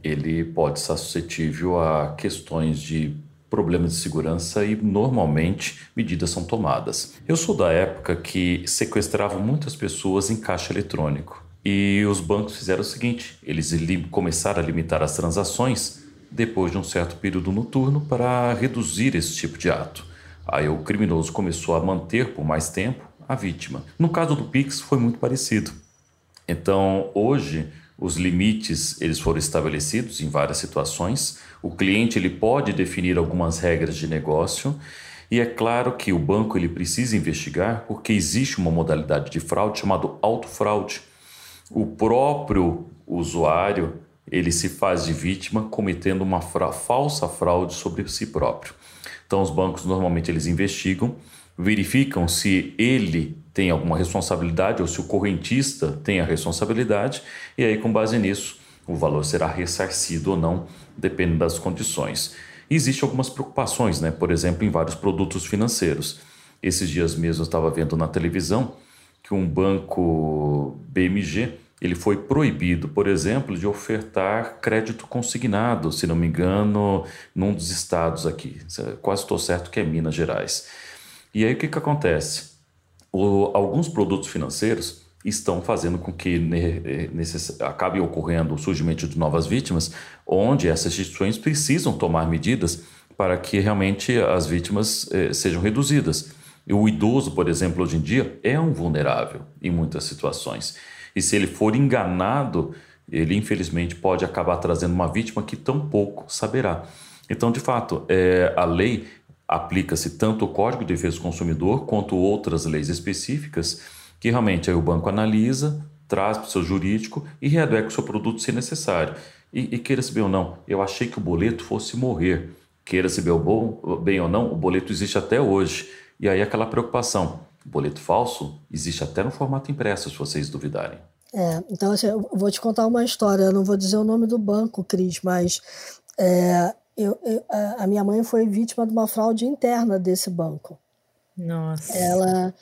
ele pode estar suscetível a questões de problemas de segurança e normalmente medidas são tomadas. Eu sou da época que sequestravam muitas pessoas em caixa eletrônico. E os bancos fizeram o seguinte: eles começaram a limitar as transações depois de um certo período noturno para reduzir esse tipo de ato. Aí o criminoso começou a manter por mais tempo a vítima. No caso do Pix foi muito parecido. Então, hoje os limites eles foram estabelecidos em várias situações. O cliente ele pode definir algumas regras de negócio e é claro que o banco ele precisa investigar porque existe uma modalidade de fraude chamado autofraude. O próprio usuário ele se faz de vítima cometendo uma fra falsa fraude sobre si próprio. Então os bancos normalmente eles investigam, verificam se ele tem alguma responsabilidade ou se o correntista tem a responsabilidade, e aí, com base nisso, o valor será ressarcido ou não, dependendo das condições. Existem algumas preocupações, né? por exemplo, em vários produtos financeiros. Esses dias mesmo eu estava vendo na televisão que um banco BMG ele foi proibido, por exemplo, de ofertar crédito consignado, se não me engano, num dos estados aqui. Quase estou certo que é Minas Gerais. E aí o que, que acontece? O, alguns produtos financeiros estão fazendo com que necess, acabe ocorrendo o surgimento de novas vítimas, onde essas instituições precisam tomar medidas para que realmente as vítimas eh, sejam reduzidas. O idoso, por exemplo, hoje em dia é um vulnerável em muitas situações. E se ele for enganado, ele infelizmente pode acabar trazendo uma vítima que tão pouco saberá. Então, de fato, é, a lei aplica-se tanto o Código de Defesa do Consumidor quanto outras leis específicas que realmente aí o banco analisa, traz para o seu jurídico e readequa o seu produto se necessário. E, e queira saber ou não, eu achei que o boleto fosse morrer. Queira bom, bem ou não, o boleto existe até hoje. E aí aquela preocupação. Boleto falso existe até no formato impresso, se vocês duvidarem. É, então assim, eu vou te contar uma história, eu não vou dizer o nome do banco, Cris, mas é, eu, eu, a minha mãe foi vítima de uma fraude interna desse banco. Nossa. Ela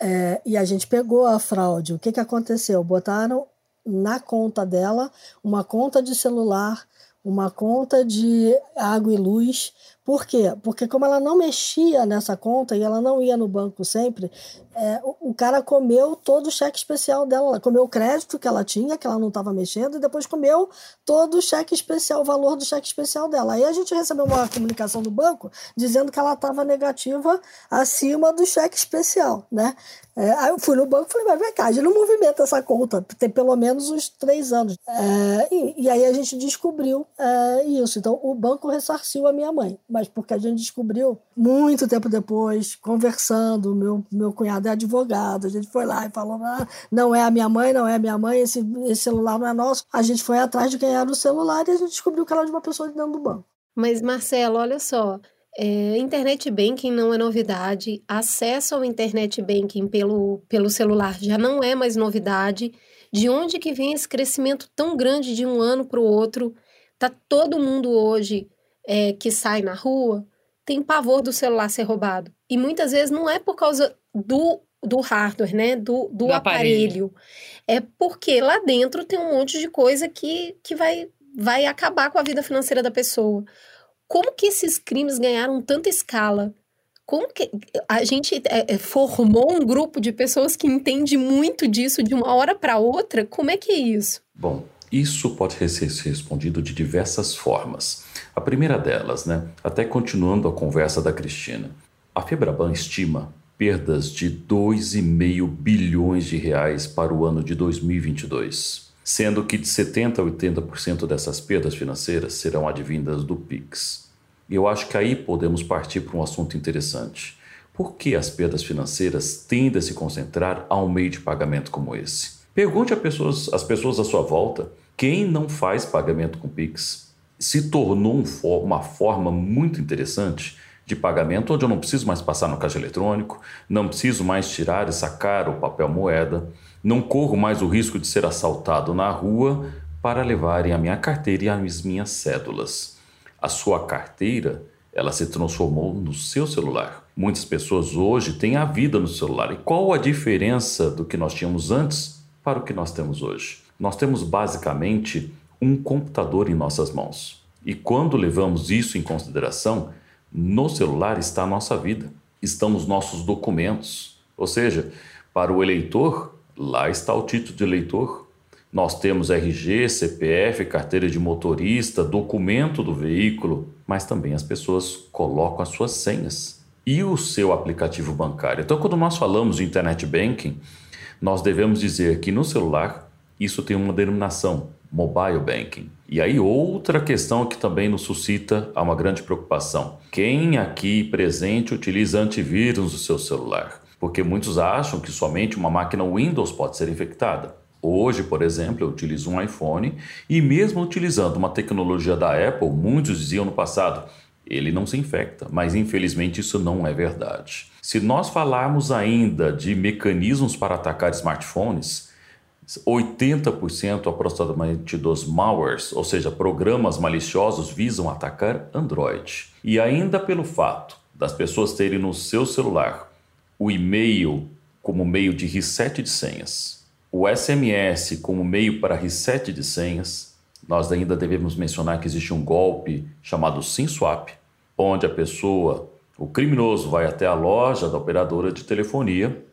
é, e a gente pegou a fraude. O que, que aconteceu? Botaram na conta dela uma conta de celular, uma conta de água e luz, por quê? Porque como ela não mexia nessa conta e ela não ia no banco sempre, é, o, o, cara comeu todo o cheque especial dela. Ela comeu o crédito que ela tinha, que ela não estava mexendo, e depois comeu todo o cheque especial, o valor do cheque especial dela. Aí a gente recebeu uma comunicação do banco dizendo que ela estava negativa acima do cheque especial, né? É, aí eu fui no banco e falei, mas vem cá, a gente não movimenta essa conta, tem pelo menos uns três anos. É, e, e, aí a gente descobriu é, isso. Então o banco ressarciu a minha mãe mas porque a gente descobriu muito tempo depois, conversando, meu, meu cunhado é advogado, a gente foi lá e falou, ah, não é a minha mãe, não é a minha mãe, esse, esse celular não é nosso. A gente foi atrás de quem era o celular e a gente descobriu que era de uma pessoa de dentro do banco. Mas, Marcelo, olha só, é, internet banking não é novidade, acesso ao internet banking pelo, pelo celular já não é mais novidade. De onde que vem esse crescimento tão grande de um ano para o outro? Tá todo mundo hoje é, que sai na rua tem pavor do celular ser roubado. E muitas vezes não é por causa do, do hardware, né? Do, do, do aparelho. aparelho. É porque lá dentro tem um monte de coisa que, que vai, vai acabar com a vida financeira da pessoa. Como que esses crimes ganharam tanta escala? Como que a gente é, é, formou um grupo de pessoas que entende muito disso de uma hora para outra? Como é que é isso? Bom, isso pode ser respondido de diversas formas. A primeira delas, né, até continuando a conversa da Cristina, a Febraban estima perdas de 2,5 bilhões de reais para o ano de 2022, sendo que de 70 a 80% dessas perdas financeiras serão advindas do Pix. E eu acho que aí podemos partir para um assunto interessante. Por que as perdas financeiras tendem a se concentrar a um meio de pagamento como esse? Pergunte às pessoas, pessoas à sua volta quem não faz pagamento com Pix. Se tornou uma forma muito interessante de pagamento onde eu não preciso mais passar no caixa eletrônico, não preciso mais tirar e sacar o papel moeda, não corro mais o risco de ser assaltado na rua para levarem a minha carteira e as minhas cédulas a sua carteira ela se transformou no seu celular. Muitas pessoas hoje têm a vida no celular. E qual a diferença do que nós tínhamos antes para o que nós temos hoje? Nós temos basicamente um computador em nossas mãos. E quando levamos isso em consideração, no celular está a nossa vida, estão os nossos documentos. Ou seja, para o eleitor, lá está o título de eleitor, nós temos RG, CPF, carteira de motorista, documento do veículo, mas também as pessoas colocam as suas senhas e o seu aplicativo bancário. Então, quando nós falamos de internet banking, nós devemos dizer que no celular isso tem uma denominação, mobile banking. E aí outra questão que também nos suscita uma grande preocupação. Quem aqui presente utiliza antivírus no seu celular? Porque muitos acham que somente uma máquina Windows pode ser infectada. Hoje, por exemplo, eu utilizo um iPhone e, mesmo utilizando uma tecnologia da Apple, muitos diziam no passado, ele não se infecta, mas infelizmente isso não é verdade. Se nós falarmos ainda de mecanismos para atacar smartphones, 80% aproximadamente dos malwares, ou seja, programas maliciosos, visam atacar Android. E ainda pelo fato das pessoas terem no seu celular o e-mail como meio de reset de senhas, o SMS como meio para reset de senhas, nós ainda devemos mencionar que existe um golpe chamado SimSwap, onde a pessoa, o criminoso, vai até a loja da operadora de telefonia,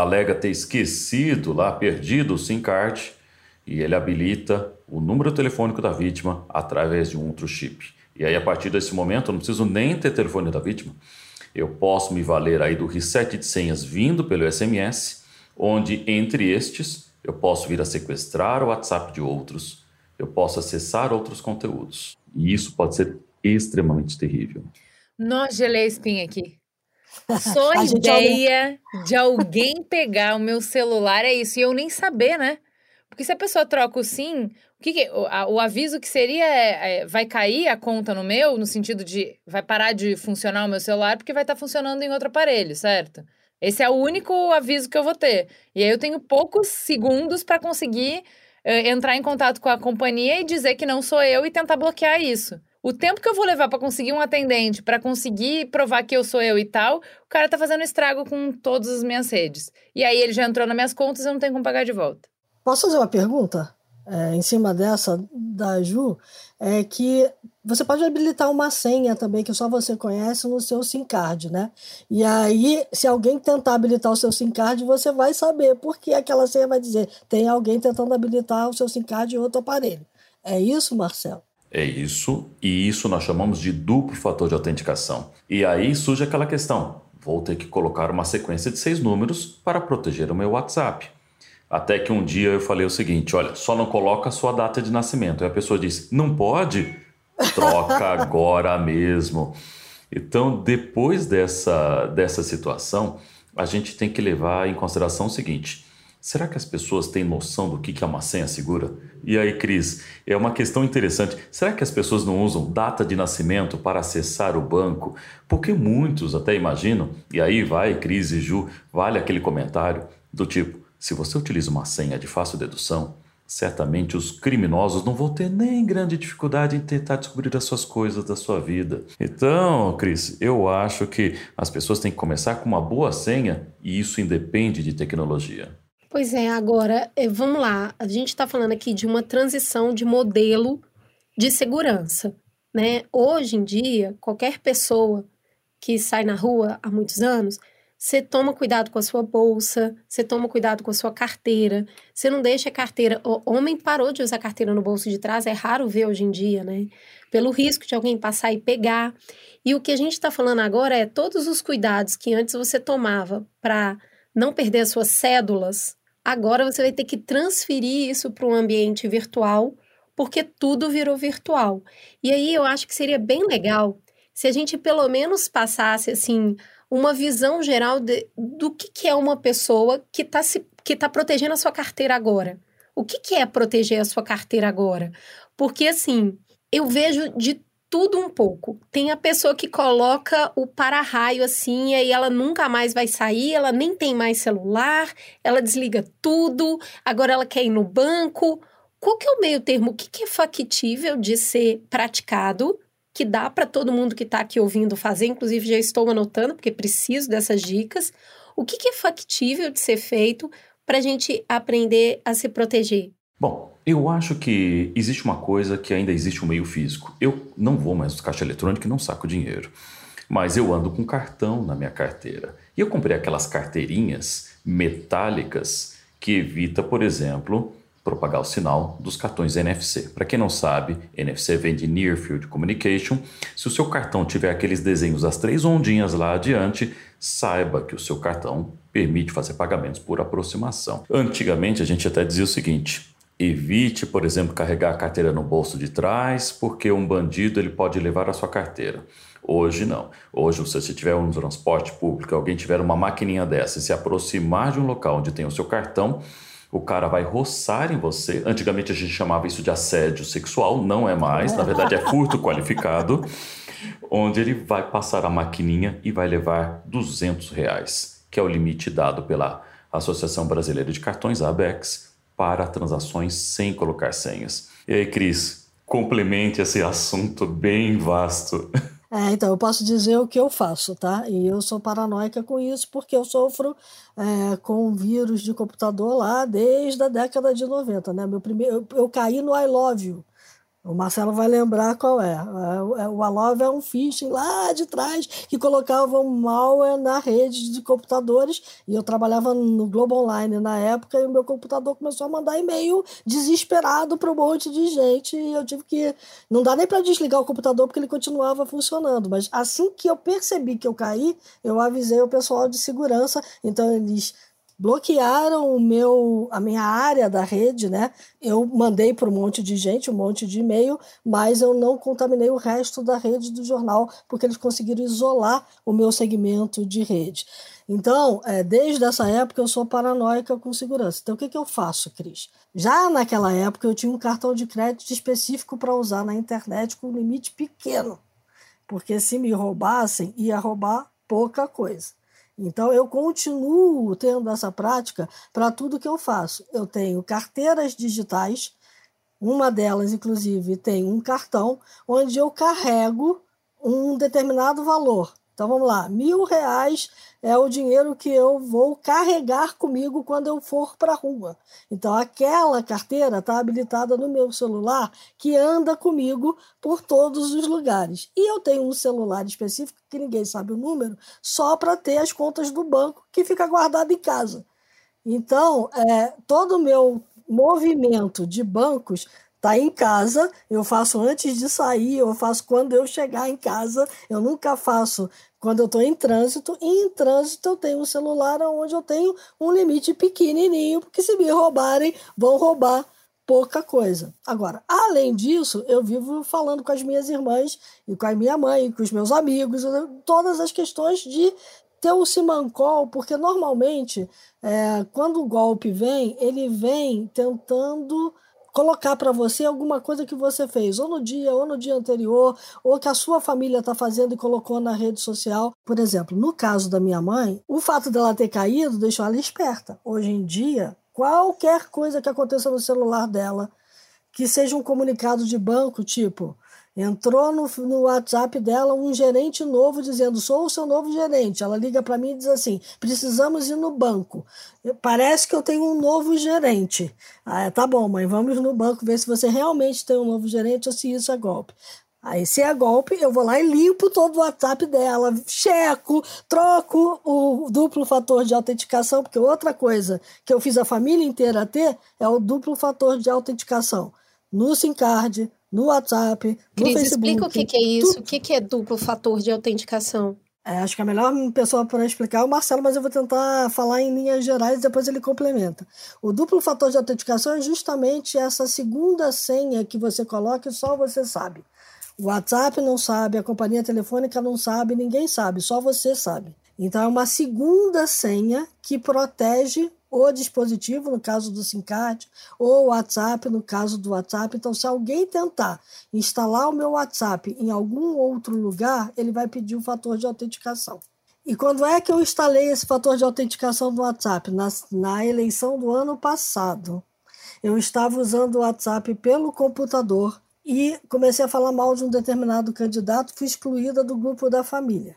alega ter esquecido lá, perdido o SIM card, e ele habilita o número telefônico da vítima através de um outro chip. E aí, a partir desse momento, eu não preciso nem ter telefone da vítima. Eu posso me valer aí do reset de senhas vindo pelo SMS onde entre estes eu posso vir a sequestrar o WhatsApp de outros, eu posso acessar outros conteúdos. E isso pode ser extremamente terrível. Nós gelei espinha aqui. Só a ideia de alguém pegar o meu celular é isso. E eu nem saber, né? Porque se a pessoa troca o SIM, o, que, que o, a, o, aviso que seria é, é, vai cair a conta no meu, no sentido de vai parar de funcionar o meu celular porque vai estar tá funcionando em outro aparelho, certo? Esse é o único aviso que eu vou ter. E aí eu tenho poucos segundos para conseguir uh, entrar em contato com a companhia e dizer que não sou eu e tentar bloquear isso. O tempo que eu vou levar para conseguir um atendente, para conseguir provar que eu sou eu e tal, o cara tá fazendo estrago com todas as minhas redes. E aí ele já entrou nas minhas contas e eu não tenho como pagar de volta. Posso fazer uma pergunta? É, em cima dessa da Ju, é que você pode habilitar uma senha também que só você conhece no seu SIM card, né? E aí, se alguém tentar habilitar o seu SIM card, você vai saber, porque aquela senha vai dizer: tem alguém tentando habilitar o seu SIM card em outro aparelho. É isso, Marcelo? É isso, e isso nós chamamos de duplo fator de autenticação. E aí surge aquela questão: vou ter que colocar uma sequência de seis números para proteger o meu WhatsApp. Até que um dia eu falei o seguinte: olha, só não coloca a sua data de nascimento. E a pessoa disse: não pode? Troca agora mesmo. Então, depois dessa, dessa situação, a gente tem que levar em consideração o seguinte: será que as pessoas têm noção do que é uma senha segura? E aí, Cris, é uma questão interessante. Será que as pessoas não usam data de nascimento para acessar o banco? Porque muitos até imaginam, e aí vai, Cris e Ju, vale aquele comentário do tipo: se você utiliza uma senha de fácil dedução, certamente os criminosos não vão ter nem grande dificuldade em tentar descobrir as suas coisas da sua vida. Então, Cris, eu acho que as pessoas têm que começar com uma boa senha e isso independe de tecnologia. Pois é, agora, eh, vamos lá. A gente está falando aqui de uma transição de modelo de segurança. Né? Hoje em dia, qualquer pessoa que sai na rua há muitos anos, você toma cuidado com a sua bolsa, você toma cuidado com a sua carteira, você não deixa a carteira. O homem parou de usar carteira no bolso de trás, é raro ver hoje em dia, né? Pelo risco de alguém passar e pegar. E o que a gente está falando agora é todos os cuidados que antes você tomava para não perder as suas cédulas, agora você vai ter que transferir isso para um ambiente virtual, porque tudo virou virtual. E aí eu acho que seria bem legal se a gente pelo menos passasse assim uma visão geral de, do que, que é uma pessoa que está que tá protegendo a sua carteira agora. O que, que é proteger a sua carteira agora? Porque, assim, eu vejo de tudo um pouco. Tem a pessoa que coloca o para-raio assim, e aí ela nunca mais vai sair, ela nem tem mais celular, ela desliga tudo, agora ela quer ir no banco. Qual que é o meio termo? O que, que é factível de ser praticado que dá para todo mundo que está aqui ouvindo fazer, inclusive já estou anotando, porque preciso dessas dicas. O que, que é factível de ser feito para a gente aprender a se proteger? Bom, eu acho que existe uma coisa que ainda existe um meio físico. Eu não vou mais no caixa eletrônico e não saco dinheiro. Mas eu ando com cartão na minha carteira. E eu comprei aquelas carteirinhas metálicas que evita, por exemplo, propagar o sinal dos cartões NFC. Para quem não sabe, NFC vem de Near Field Communication. Se o seu cartão tiver aqueles desenhos das três ondinhas lá adiante, saiba que o seu cartão permite fazer pagamentos por aproximação. Antigamente a gente até dizia o seguinte: evite, por exemplo, carregar a carteira no bolso de trás, porque um bandido ele pode levar a sua carteira. Hoje não. Hoje, se você tiver um transporte público, alguém tiver uma maquininha dessa e se aproximar de um local onde tem o seu cartão, o cara vai roçar em você. Antigamente a gente chamava isso de assédio sexual, não é mais, na verdade é furto qualificado, onde ele vai passar a maquininha e vai levar 200 reais, que é o limite dado pela Associação Brasileira de Cartões, ABEX, para transações sem colocar senhas. E aí, Cris, complemente esse assunto bem vasto. É, então, eu posso dizer o que eu faço, tá? E eu sou paranoica com isso porque eu sofro é, com vírus de computador lá desde a década de 90, né? Meu primeiro, eu, eu caí no I Love You. O Marcelo vai lembrar qual é. é, é o Alove é um phishing lá de trás que colocava um malware na rede de computadores. E eu trabalhava no Globo Online na época e o meu computador começou a mandar e-mail desesperado para um monte de gente. E eu tive que não dá nem para desligar o computador porque ele continuava funcionando, mas assim que eu percebi que eu caí, eu avisei o pessoal de segurança, então eles bloquearam o meu, a minha área da rede, né? Eu mandei para um monte de gente, um monte de e-mail, mas eu não contaminei o resto da rede do jornal, porque eles conseguiram isolar o meu segmento de rede. Então, é, desde essa época eu sou paranoica com segurança. Então, o que, que eu faço, Cris? Já naquela época eu tinha um cartão de crédito específico para usar na internet com limite pequeno, porque se me roubassem, ia roubar pouca coisa. Então, eu continuo tendo essa prática para tudo que eu faço. Eu tenho carteiras digitais, uma delas, inclusive, tem um cartão onde eu carrego um determinado valor. Então vamos lá, mil reais é o dinheiro que eu vou carregar comigo quando eu for para a rua. Então aquela carteira está habilitada no meu celular que anda comigo por todos os lugares. E eu tenho um celular específico que ninguém sabe o número, só para ter as contas do banco que fica guardado em casa. Então, é, todo o meu movimento de bancos tá em casa, eu faço antes de sair, eu faço quando eu chegar em casa, eu nunca faço quando eu estou em trânsito, e em trânsito eu tenho um celular onde eu tenho um limite pequenininho, porque se me roubarem, vão roubar pouca coisa. Agora, além disso, eu vivo falando com as minhas irmãs e com a minha mãe, com os meus amigos, todas as questões de ter o simancol, porque normalmente, é, quando o golpe vem, ele vem tentando colocar para você alguma coisa que você fez, ou no dia, ou no dia anterior, ou que a sua família está fazendo e colocou na rede social. Por exemplo, no caso da minha mãe, o fato dela ter caído deixou ela esperta. Hoje em dia, qualquer coisa que aconteça no celular dela, que seja um comunicado de banco, tipo, Entrou no, no WhatsApp dela um gerente novo dizendo: sou o seu novo gerente. Ela liga para mim e diz assim: precisamos ir no banco. Parece que eu tenho um novo gerente. Ah, tá bom, mãe, vamos no banco ver se você realmente tem um novo gerente ou se isso é golpe. Aí, se é golpe, eu vou lá e limpo todo o WhatsApp dela, checo, troco o duplo fator de autenticação, porque outra coisa que eu fiz a família inteira ter é o duplo fator de autenticação. No SIM card, no WhatsApp, no Cris, Facebook. explica o que, que é isso, o que, que é duplo fator de autenticação. É, acho que a melhor pessoa para explicar é o Marcelo, mas eu vou tentar falar em linhas gerais e depois ele complementa. O duplo fator de autenticação é justamente essa segunda senha que você coloca e só você sabe. O WhatsApp não sabe, a companhia telefônica não sabe, ninguém sabe, só você sabe. Então é uma segunda senha que protege o dispositivo, no caso do SIM card, ou o WhatsApp, no caso do WhatsApp. Então, se alguém tentar instalar o meu WhatsApp em algum outro lugar, ele vai pedir o fator de autenticação. E quando é que eu instalei esse fator de autenticação do WhatsApp? Na, na eleição do ano passado. Eu estava usando o WhatsApp pelo computador e comecei a falar mal de um determinado candidato, fui excluída do grupo da família.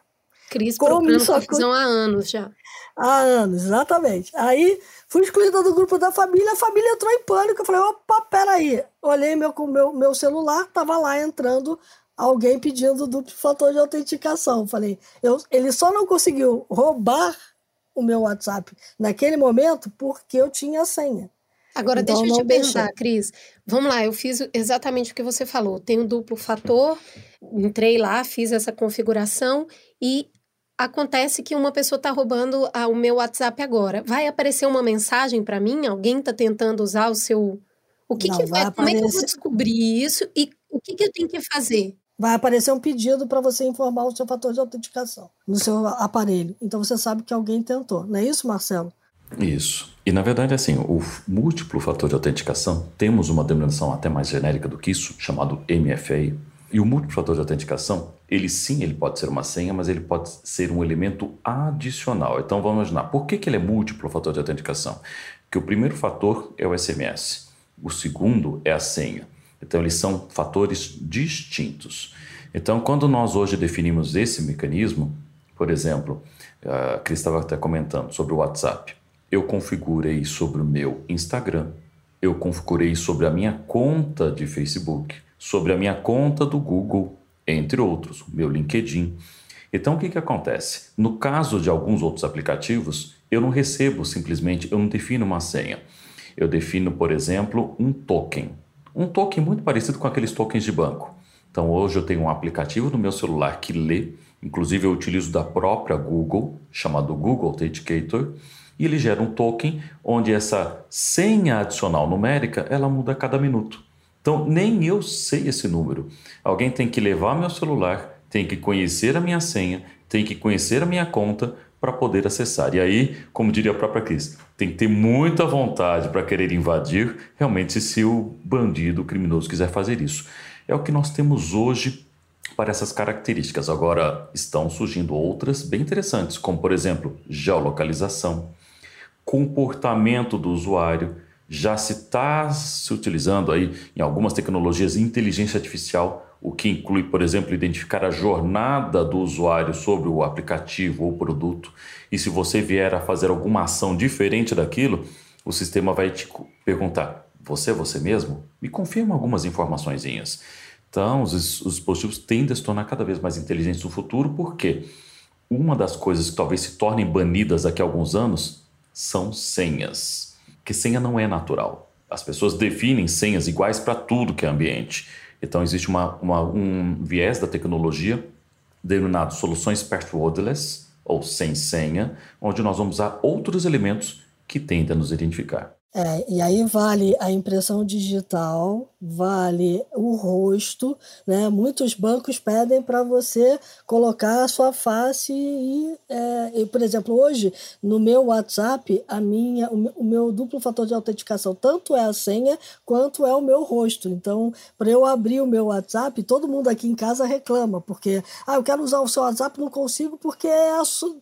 Cris procurando confusão há anos já. Há anos, exatamente. Aí fui excluída do grupo da família, a família entrou em pânico. Eu falei, opa, peraí. Olhei meu, meu, meu celular, estava lá entrando alguém pedindo duplo fator de autenticação. Falei, eu, ele só não conseguiu roubar o meu WhatsApp naquele momento porque eu tinha a senha. Agora, então, deixa eu te perguntar, Cris. Vamos lá, eu fiz exatamente o que você falou. Tem um duplo fator, entrei lá, fiz essa configuração e acontece que uma pessoa está roubando o meu WhatsApp agora. Vai aparecer uma mensagem para mim? Alguém está tentando usar o seu. O que, Não, que vai, vai Como é que eu vou descobrir isso e o que, que eu tenho que fazer? Vai aparecer um pedido para você informar o seu fator de autenticação no seu aparelho. Então você sabe que alguém tentou. Não é isso, Marcelo? Isso. E na verdade, assim, o múltiplo fator de autenticação, temos uma denominação até mais genérica do que isso, chamado MFA. E o múltiplo fator de autenticação, ele sim, ele pode ser uma senha, mas ele pode ser um elemento adicional. Então vamos imaginar, por que, que ele é múltiplo fator de autenticação? Porque o primeiro fator é o SMS, o segundo é a senha. Então eles são fatores distintos. Então quando nós hoje definimos esse mecanismo, por exemplo, a Cris estava até comentando sobre o WhatsApp eu configurei sobre o meu Instagram, eu configurei sobre a minha conta de Facebook, sobre a minha conta do Google, entre outros, o meu LinkedIn. Então o que, que acontece? No caso de alguns outros aplicativos, eu não recebo simplesmente, eu não defino uma senha. Eu defino, por exemplo, um token. Um token muito parecido com aqueles tokens de banco. Então hoje eu tenho um aplicativo no meu celular que lê, inclusive eu utilizo da própria Google, chamado Google Authenticator e ele gera um token onde essa senha adicional numérica ela muda a cada minuto. Então nem eu sei esse número. Alguém tem que levar meu celular, tem que conhecer a minha senha, tem que conhecer a minha conta para poder acessar. E aí, como diria a própria Cris, tem que ter muita vontade para querer invadir, realmente se o bandido, o criminoso quiser fazer isso. É o que nós temos hoje para essas características. Agora estão surgindo outras bem interessantes, como por exemplo, geolocalização, comportamento do usuário. Já se está se utilizando aí em algumas tecnologias inteligência artificial, o que inclui, por exemplo, identificar a jornada do usuário sobre o aplicativo ou produto. E se você vier a fazer alguma ação diferente daquilo, o sistema vai te perguntar: você é você mesmo? Me confirma algumas informações. Então, os, os dispositivos tendem a se tornar cada vez mais inteligentes no futuro, porque uma das coisas que talvez se tornem banidas daqui a alguns anos são senhas. Que senha não é natural. As pessoas definem senhas iguais para tudo que é ambiente. Então, existe uma, uma, um viés da tecnologia denominado soluções passwordless, ou sem senha, onde nós vamos usar outros elementos que tendem a nos identificar. É, e aí vale a impressão digital, vale o rosto, né? Muitos bancos pedem para você colocar a sua face e, é, e, por exemplo, hoje no meu WhatsApp, a minha, o meu duplo fator de autenticação tanto é a senha quanto é o meu rosto. Então, para eu abrir o meu WhatsApp, todo mundo aqui em casa reclama, porque ah, eu quero usar o seu WhatsApp, não consigo porque é,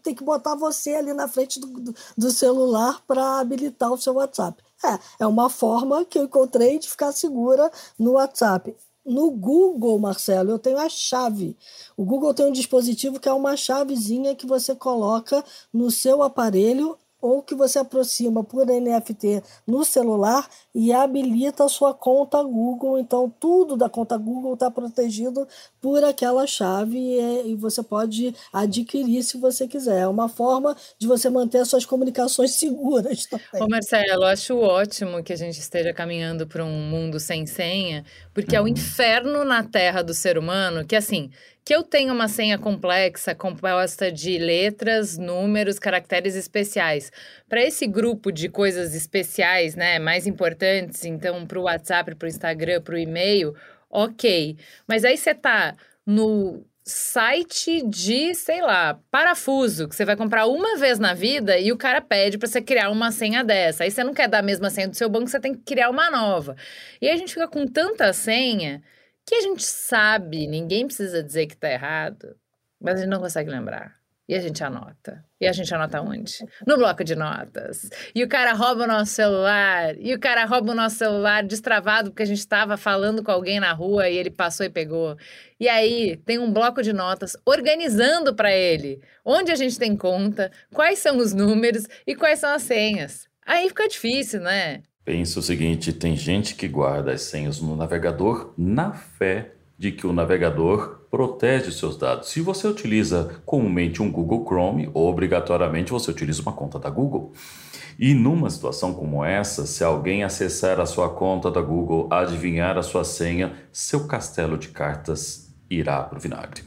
tem que botar você ali na frente do, do celular para habilitar o seu WhatsApp. É, é uma forma que eu encontrei de ficar segura no WhatsApp. No Google, Marcelo, eu tenho a chave. O Google tem um dispositivo que é uma chavezinha que você coloca no seu aparelho ou que você aproxima por NFT no celular e habilita a sua conta Google. Então, tudo da conta Google está protegido por aquela chave e, e, você pode adquirir se você quiser. É uma forma de você manter as suas comunicações seguras também. Ô Marcelo, acho ótimo que a gente esteja caminhando para um mundo sem senha, porque é o uhum. inferno na terra do ser humano que, assim, que eu tenha uma senha complexa, composta de letras, números, caracteres especiais. Para esse grupo de coisas especiais, né, mais importantes, então para o WhatsApp, para o Instagram, para o e-mail, ok. Mas aí você tá no site de, sei lá, parafuso, que você vai comprar uma vez na vida e o cara pede para você criar uma senha dessa. Aí você não quer dar a mesma senha do seu banco, você tem que criar uma nova. E aí a gente fica com tanta senha que a gente sabe, ninguém precisa dizer que está errado, mas a gente não consegue lembrar. E a gente anota. E a gente anota onde? No bloco de notas. E o cara rouba o nosso celular. E o cara rouba o nosso celular destravado porque a gente estava falando com alguém na rua e ele passou e pegou. E aí tem um bloco de notas organizando para ele onde a gente tem conta, quais são os números e quais são as senhas. Aí fica difícil, né? Pensa o seguinte: tem gente que guarda as senhas no navegador na fé de que o navegador protege seus dados. Se você utiliza comumente um Google Chrome, obrigatoriamente você utiliza uma conta da Google. E numa situação como essa, se alguém acessar a sua conta da Google, adivinhar a sua senha, seu castelo de cartas irá para o vinagre.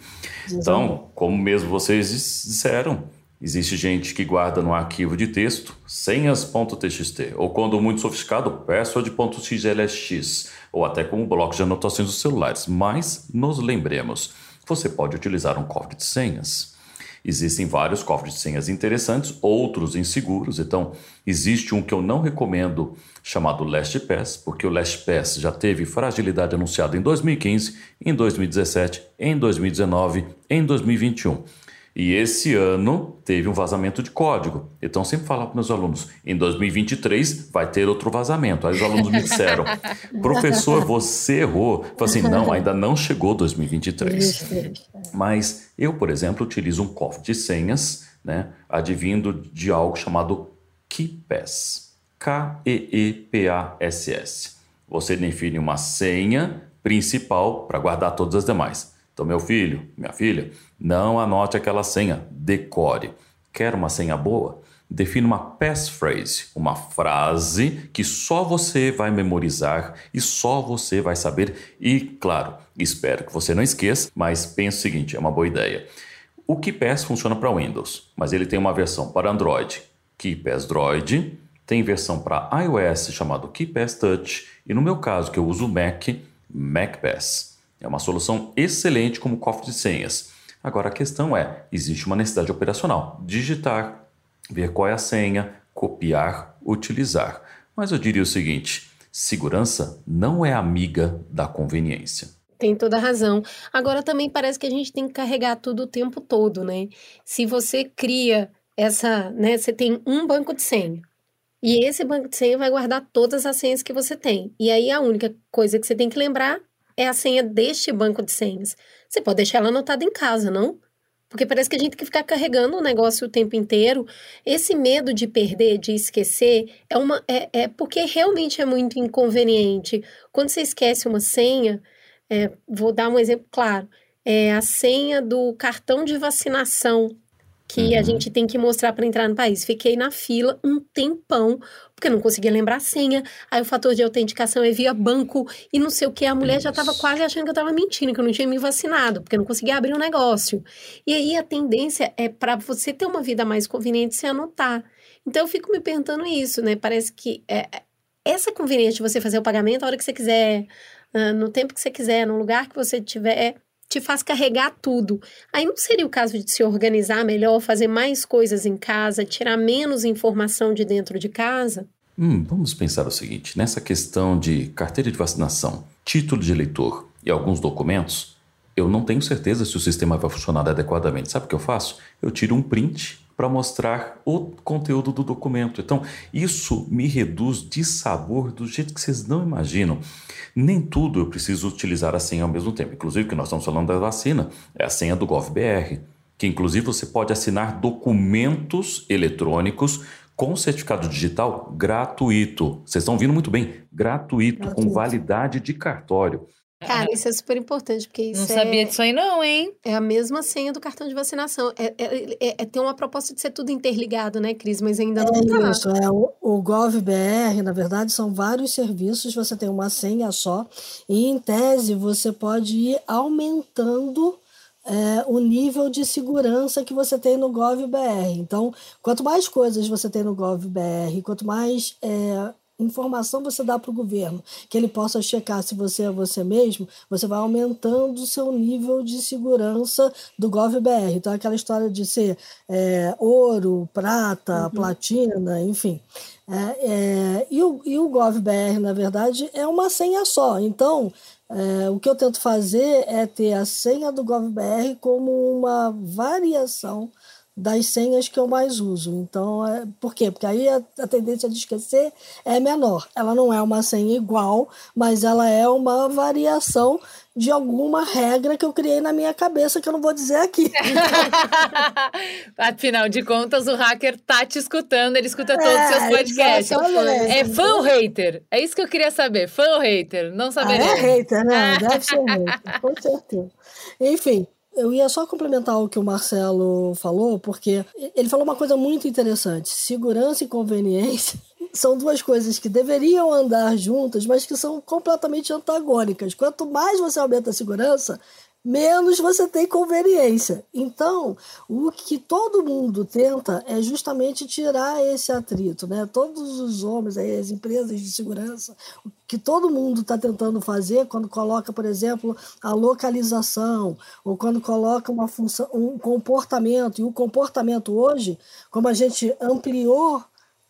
Então, como mesmo vocês disseram, Existe gente que guarda no arquivo de texto senhas.txt, ou quando muito sofisticado, password.xlsx, ou até como bloco de anotações dos celulares. Mas nos lembremos, você pode utilizar um cofre de senhas. Existem vários cofres de senhas interessantes, outros inseguros. Então, existe um que eu não recomendo, chamado LastPass, porque o LastPass já teve fragilidade anunciada em 2015, em 2017, em 2019, em 2021. E esse ano teve um vazamento de código. Então, sempre falar para meus alunos: em 2023 vai ter outro vazamento. Aí os alunos me disseram: professor, você errou. Eu falei assim: não, ainda não chegou 2023. Mas eu, por exemplo, utilizo um cofre de senhas, né, advindo de algo chamado KeePass. K-E-E-P-A-S-S. Você define uma senha principal para guardar todas as demais. Então, meu filho, minha filha, não anote aquela senha, decore. Quer uma senha boa? Defina uma passphrase, uma frase que só você vai memorizar e só você vai saber. E, claro, espero que você não esqueça, mas pense o seguinte: é uma boa ideia. O KeePass funciona para Windows, mas ele tem uma versão para Android, KeePass Droid, tem versão para iOS chamado KeePass Touch, e no meu caso, que eu uso Mac, MacPass. É uma solução excelente como cofre de senhas. Agora a questão é: existe uma necessidade operacional. Digitar, ver qual é a senha, copiar, utilizar. Mas eu diria o seguinte: segurança não é amiga da conveniência. Tem toda razão. Agora também parece que a gente tem que carregar tudo o tempo todo, né? Se você cria essa, né, você tem um banco de senha. E esse banco de senha vai guardar todas as senhas que você tem. E aí a única coisa que você tem que lembrar é a senha deste banco de senhas. Você pode deixar ela anotada em casa, não? Porque parece que a gente tem que ficar carregando o negócio o tempo inteiro. Esse medo de perder, de esquecer, é, uma, é, é porque realmente é muito inconveniente. Quando você esquece uma senha, é, vou dar um exemplo claro: é a senha do cartão de vacinação que uhum. a gente tem que mostrar para entrar no país. Fiquei na fila um tempão, porque não conseguia lembrar a senha. Aí o fator de autenticação é via banco e não sei o que. A mulher já estava quase achando que eu estava mentindo, que eu não tinha me vacinado, porque eu não conseguia abrir o um negócio. E aí a tendência é para você ter uma vida mais conveniente se anotar. Então eu fico me perguntando isso, né? Parece que é, é essa conveniência de você fazer o pagamento a hora que você quiser, uh, no tempo que você quiser, no lugar que você tiver te faz carregar tudo. Aí não seria o caso de se organizar melhor, fazer mais coisas em casa, tirar menos informação de dentro de casa? Hum, vamos pensar o seguinte: nessa questão de carteira de vacinação, título de eleitor e alguns documentos, eu não tenho certeza se o sistema vai funcionar adequadamente. Sabe o que eu faço? Eu tiro um print para mostrar o conteúdo do documento. Então, isso me reduz de sabor do jeito que vocês não imaginam. Nem tudo eu preciso utilizar a senha ao mesmo tempo. Inclusive, que nós estamos falando da vacina, é a senha do GovBR, que inclusive você pode assinar documentos eletrônicos com certificado digital gratuito. Vocês estão vindo muito bem, gratuito, gratuito. com validade de cartório. Cara, isso é super importante, porque isso Não sabia é, disso aí não, hein? É a mesma senha do cartão de vacinação. É, é, é, é tem uma proposta de ser tudo interligado, né, Cris? Mas ainda não é tá. Isso, é, o, o GovBR, na verdade, são vários serviços, você tem uma senha só, e em tese você pode ir aumentando é, o nível de segurança que você tem no GovBR. Então, quanto mais coisas você tem no GovBR, quanto mais é, informação você dá para o governo, que ele possa checar se você é você mesmo, você vai aumentando o seu nível de segurança do GovBR. Então, aquela história de ser é, ouro, prata, uhum. platina, enfim. É, é, e, o, e o GovBR, na verdade, é uma senha só. Então, é, o que eu tento fazer é ter a senha do GovBR como uma variação das senhas que eu mais uso. Então, é, por quê? Porque aí a, a, tendência de esquecer é menor. Ela não é uma senha igual, mas ela é uma variação de alguma regra que eu criei na minha cabeça que eu não vou dizer aqui. Afinal de contas, o hacker tá te escutando, ele escuta é, todos os seus podcasts. É fã ou hater? É isso que eu queria saber. Fã ou hater? Não saberia. Ah, é hater, né? Deve ser hater, com certeza. Enfim, eu ia só complementar o que o Marcelo falou, porque ele falou uma coisa muito interessante. Segurança e conveniência são duas coisas que deveriam andar juntas, mas que são completamente antagônicas. Quanto mais você aumenta a segurança, menos você tem conveniência. Então, o que todo mundo tenta é justamente tirar esse atrito, né? Todos os homens, as empresas de segurança, o que todo mundo está tentando fazer quando coloca, por exemplo, a localização ou quando coloca uma função, um comportamento e o comportamento hoje, como a gente ampliou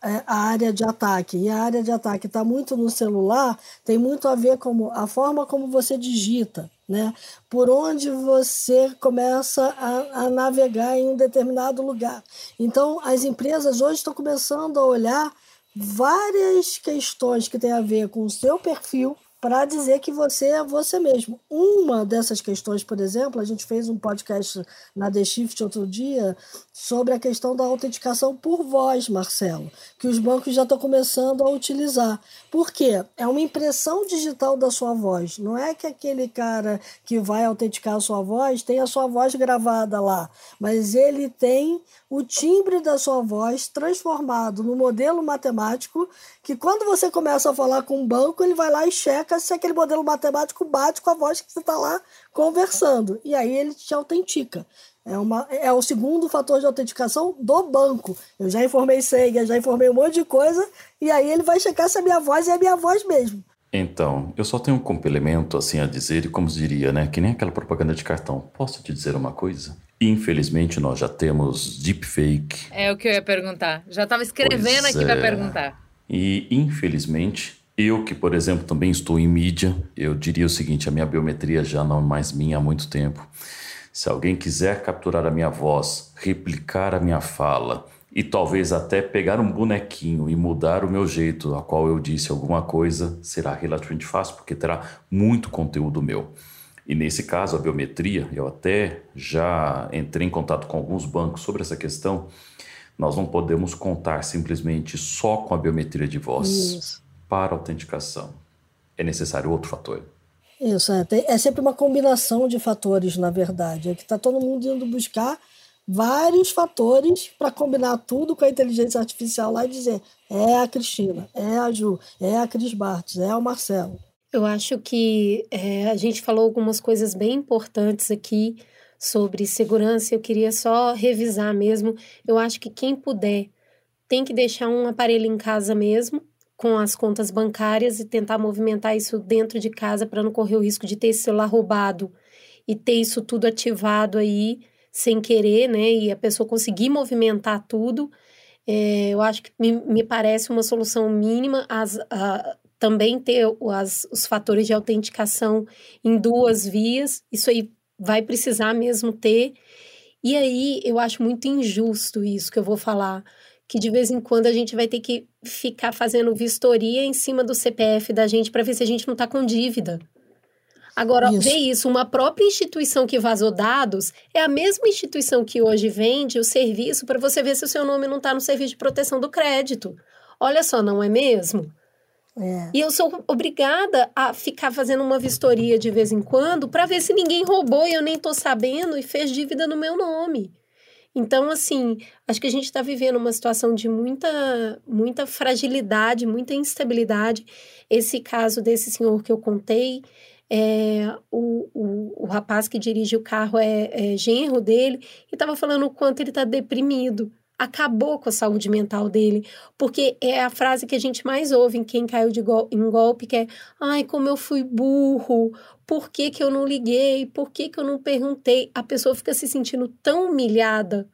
é, a área de ataque e a área de ataque está muito no celular, tem muito a ver com a forma como você digita né? Por onde você começa a, a, navegar em um determinado lugar. Então, as empresas hoje estão começando a olhar várias questões que têm a ver com o seu perfil para dizer que você é você mesmo. Uma dessas questões, por exemplo, a gente fez um podcast na The Shift outro dia sobre a questão da autenticação por voz, Marcelo, que os bancos já estão começando a utilizar. Por quê? É uma impressão digital da sua voz. Não é que aquele cara que vai autenticar a sua voz tem a sua voz gravada lá, mas ele tem o timbre da sua voz transformado no modelo matemático que quando você começa a falar com um banco, ele vai lá e checa se aquele modelo matemático bate com a voz que você está lá conversando. E aí ele te autentica. É, uma, é o segundo fator de autenticação do banco. Eu já informei senha, já informei um monte de coisa, e aí ele vai checar se a minha voz é a minha voz mesmo. Então, eu só tenho um complemento assim a dizer, e como diria, né? Que nem aquela propaganda de cartão. Posso te dizer uma coisa? Infelizmente, nós já temos deepfake. É o que eu ia perguntar. Já estava escrevendo pois aqui é. para perguntar. E, infelizmente, eu que, por exemplo, também estou em mídia, eu diria o seguinte: a minha biometria já não é mais minha há muito tempo. Se alguém quiser capturar a minha voz, replicar a minha fala e talvez até pegar um bonequinho e mudar o meu jeito, a qual eu disse alguma coisa, será relativamente fácil, porque terá muito conteúdo meu. E nesse caso, a biometria, eu até já entrei em contato com alguns bancos sobre essa questão. Nós não podemos contar simplesmente só com a biometria de voz Isso. para autenticação. É necessário outro fator. Isso, é, é sempre uma combinação de fatores, na verdade. É que está todo mundo indo buscar vários fatores para combinar tudo com a inteligência artificial lá e dizer é a Cristina, é a Ju, é a Cris Bartes, é o Marcelo. Eu acho que é, a gente falou algumas coisas bem importantes aqui sobre segurança. Eu queria só revisar mesmo. Eu acho que quem puder tem que deixar um aparelho em casa mesmo, com as contas bancárias e tentar movimentar isso dentro de casa para não correr o risco de ter esse celular roubado e ter isso tudo ativado aí sem querer, né? E a pessoa conseguir movimentar tudo. É, eu acho que me, me, parece uma solução mínima. As, a, também ter as, os fatores de autenticação em duas vias, isso aí vai precisar mesmo ter. E aí eu acho muito injusto isso que eu vou falar, que de vez em quando a gente vai ter que ficar fazendo vistoria em cima do CPF da gente para ver se a gente não está com dívida. Agora, isso. vê isso, uma própria instituição que vazou dados é a mesma instituição que hoje vende o serviço para você ver se o seu nome não está no serviço de proteção do crédito. Olha só, não é mesmo? É. E eu sou obrigada a ficar fazendo uma vistoria de vez em quando para ver se ninguém roubou e eu nem estou sabendo e fez dívida no meu nome. Então, assim, acho que a gente está vivendo uma situação de muita, muita fragilidade, muita instabilidade. Esse caso desse senhor que eu contei, é, o, o, o rapaz que dirige o carro é, é genro dele e estava falando o quanto ele está deprimido acabou com a saúde mental dele, porque é a frase que a gente mais ouve em quem caiu de gol em golpe, que é, ai, como eu fui burro, por que que eu não liguei, por que que eu não perguntei? A pessoa fica se sentindo tão humilhada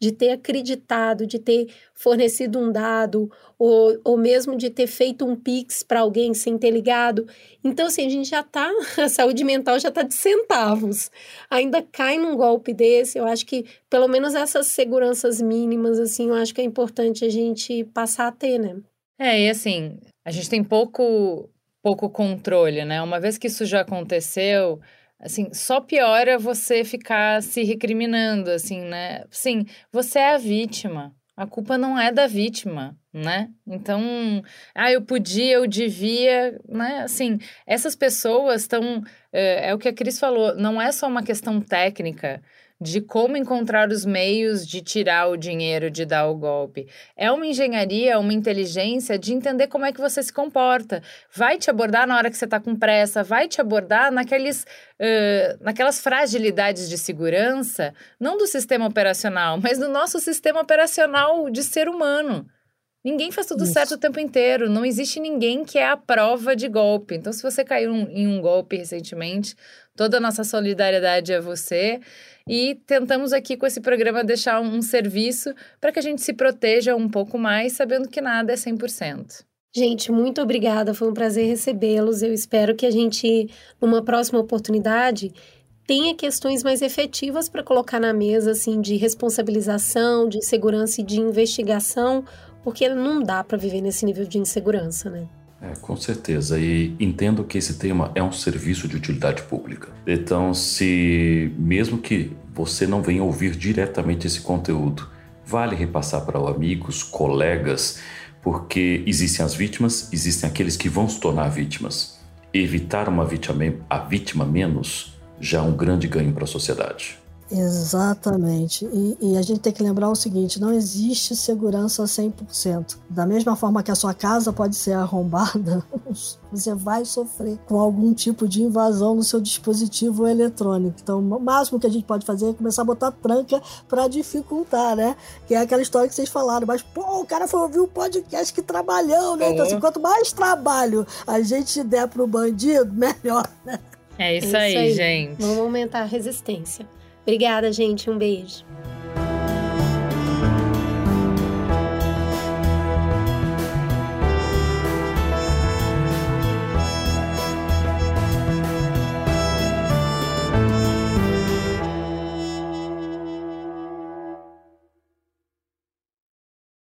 de ter acreditado, de ter fornecido um dado, ou, ou mesmo de ter feito um pix para alguém sem ter ligado. Então, assim, a gente já tá, a saúde mental já tá de centavos. Ainda cai num golpe desse, eu acho que pelo menos essas seguranças mínimas, assim, eu acho que é importante a gente passar a ter, né? É, e assim, a gente tem pouco, pouco controle, né? Uma vez que isso já aconteceu, assim, só piora você ficar se recriminando, assim, né? Sim, você é a vítima. A culpa não é da vítima, né? Então, ah, eu podia, eu devia, né? Assim, essas pessoas estão. É, é o que a Cris falou, não é só uma questão técnica de como encontrar os meios de tirar o dinheiro, de dar o golpe. É uma engenharia, uma inteligência de entender como é que você se comporta. Vai te abordar na hora que você está com pressa, vai te abordar naqueles, uh, naquelas fragilidades de segurança, não do sistema operacional, mas do nosso sistema operacional de ser humano. Ninguém faz tudo Isso. certo o tempo inteiro. Não existe ninguém que é a prova de golpe. Então, se você caiu em um golpe recentemente, toda a nossa solidariedade a você. E tentamos aqui com esse programa deixar um serviço para que a gente se proteja um pouco mais, sabendo que nada é 100%. Gente, muito obrigada. Foi um prazer recebê-los. Eu espero que a gente, numa próxima oportunidade, tenha questões mais efetivas para colocar na mesa, assim, de responsabilização, de segurança e de investigação, porque não dá para viver nesse nível de insegurança, né? É, com certeza. E entendo que esse tema é um serviço de utilidade pública. Então, se mesmo que você não venha ouvir diretamente esse conteúdo, vale repassar para amigos, colegas, porque existem as vítimas, existem aqueles que vão se tornar vítimas. Evitar uma vítima, a vítima menos já é um grande ganho para a sociedade. Exatamente. E, e, a gente tem que lembrar o seguinte: não existe segurança 100%. Da mesma forma que a sua casa pode ser arrombada, você vai sofrer com algum tipo de invasão no seu dispositivo eletrônico. Então, o máximo que a gente pode fazer é começar a botar tranca para dificultar, né? Que é aquela história que vocês falaram. Mas, pô, o cara foi ouvir um podcast que trabalhou, né? Então, assim, quanto mais trabalho a gente der pro bandido, melhor, né? É isso, é isso aí, aí, gente. Vamos aumentar a resistência. Obrigada, gente. Um beijo.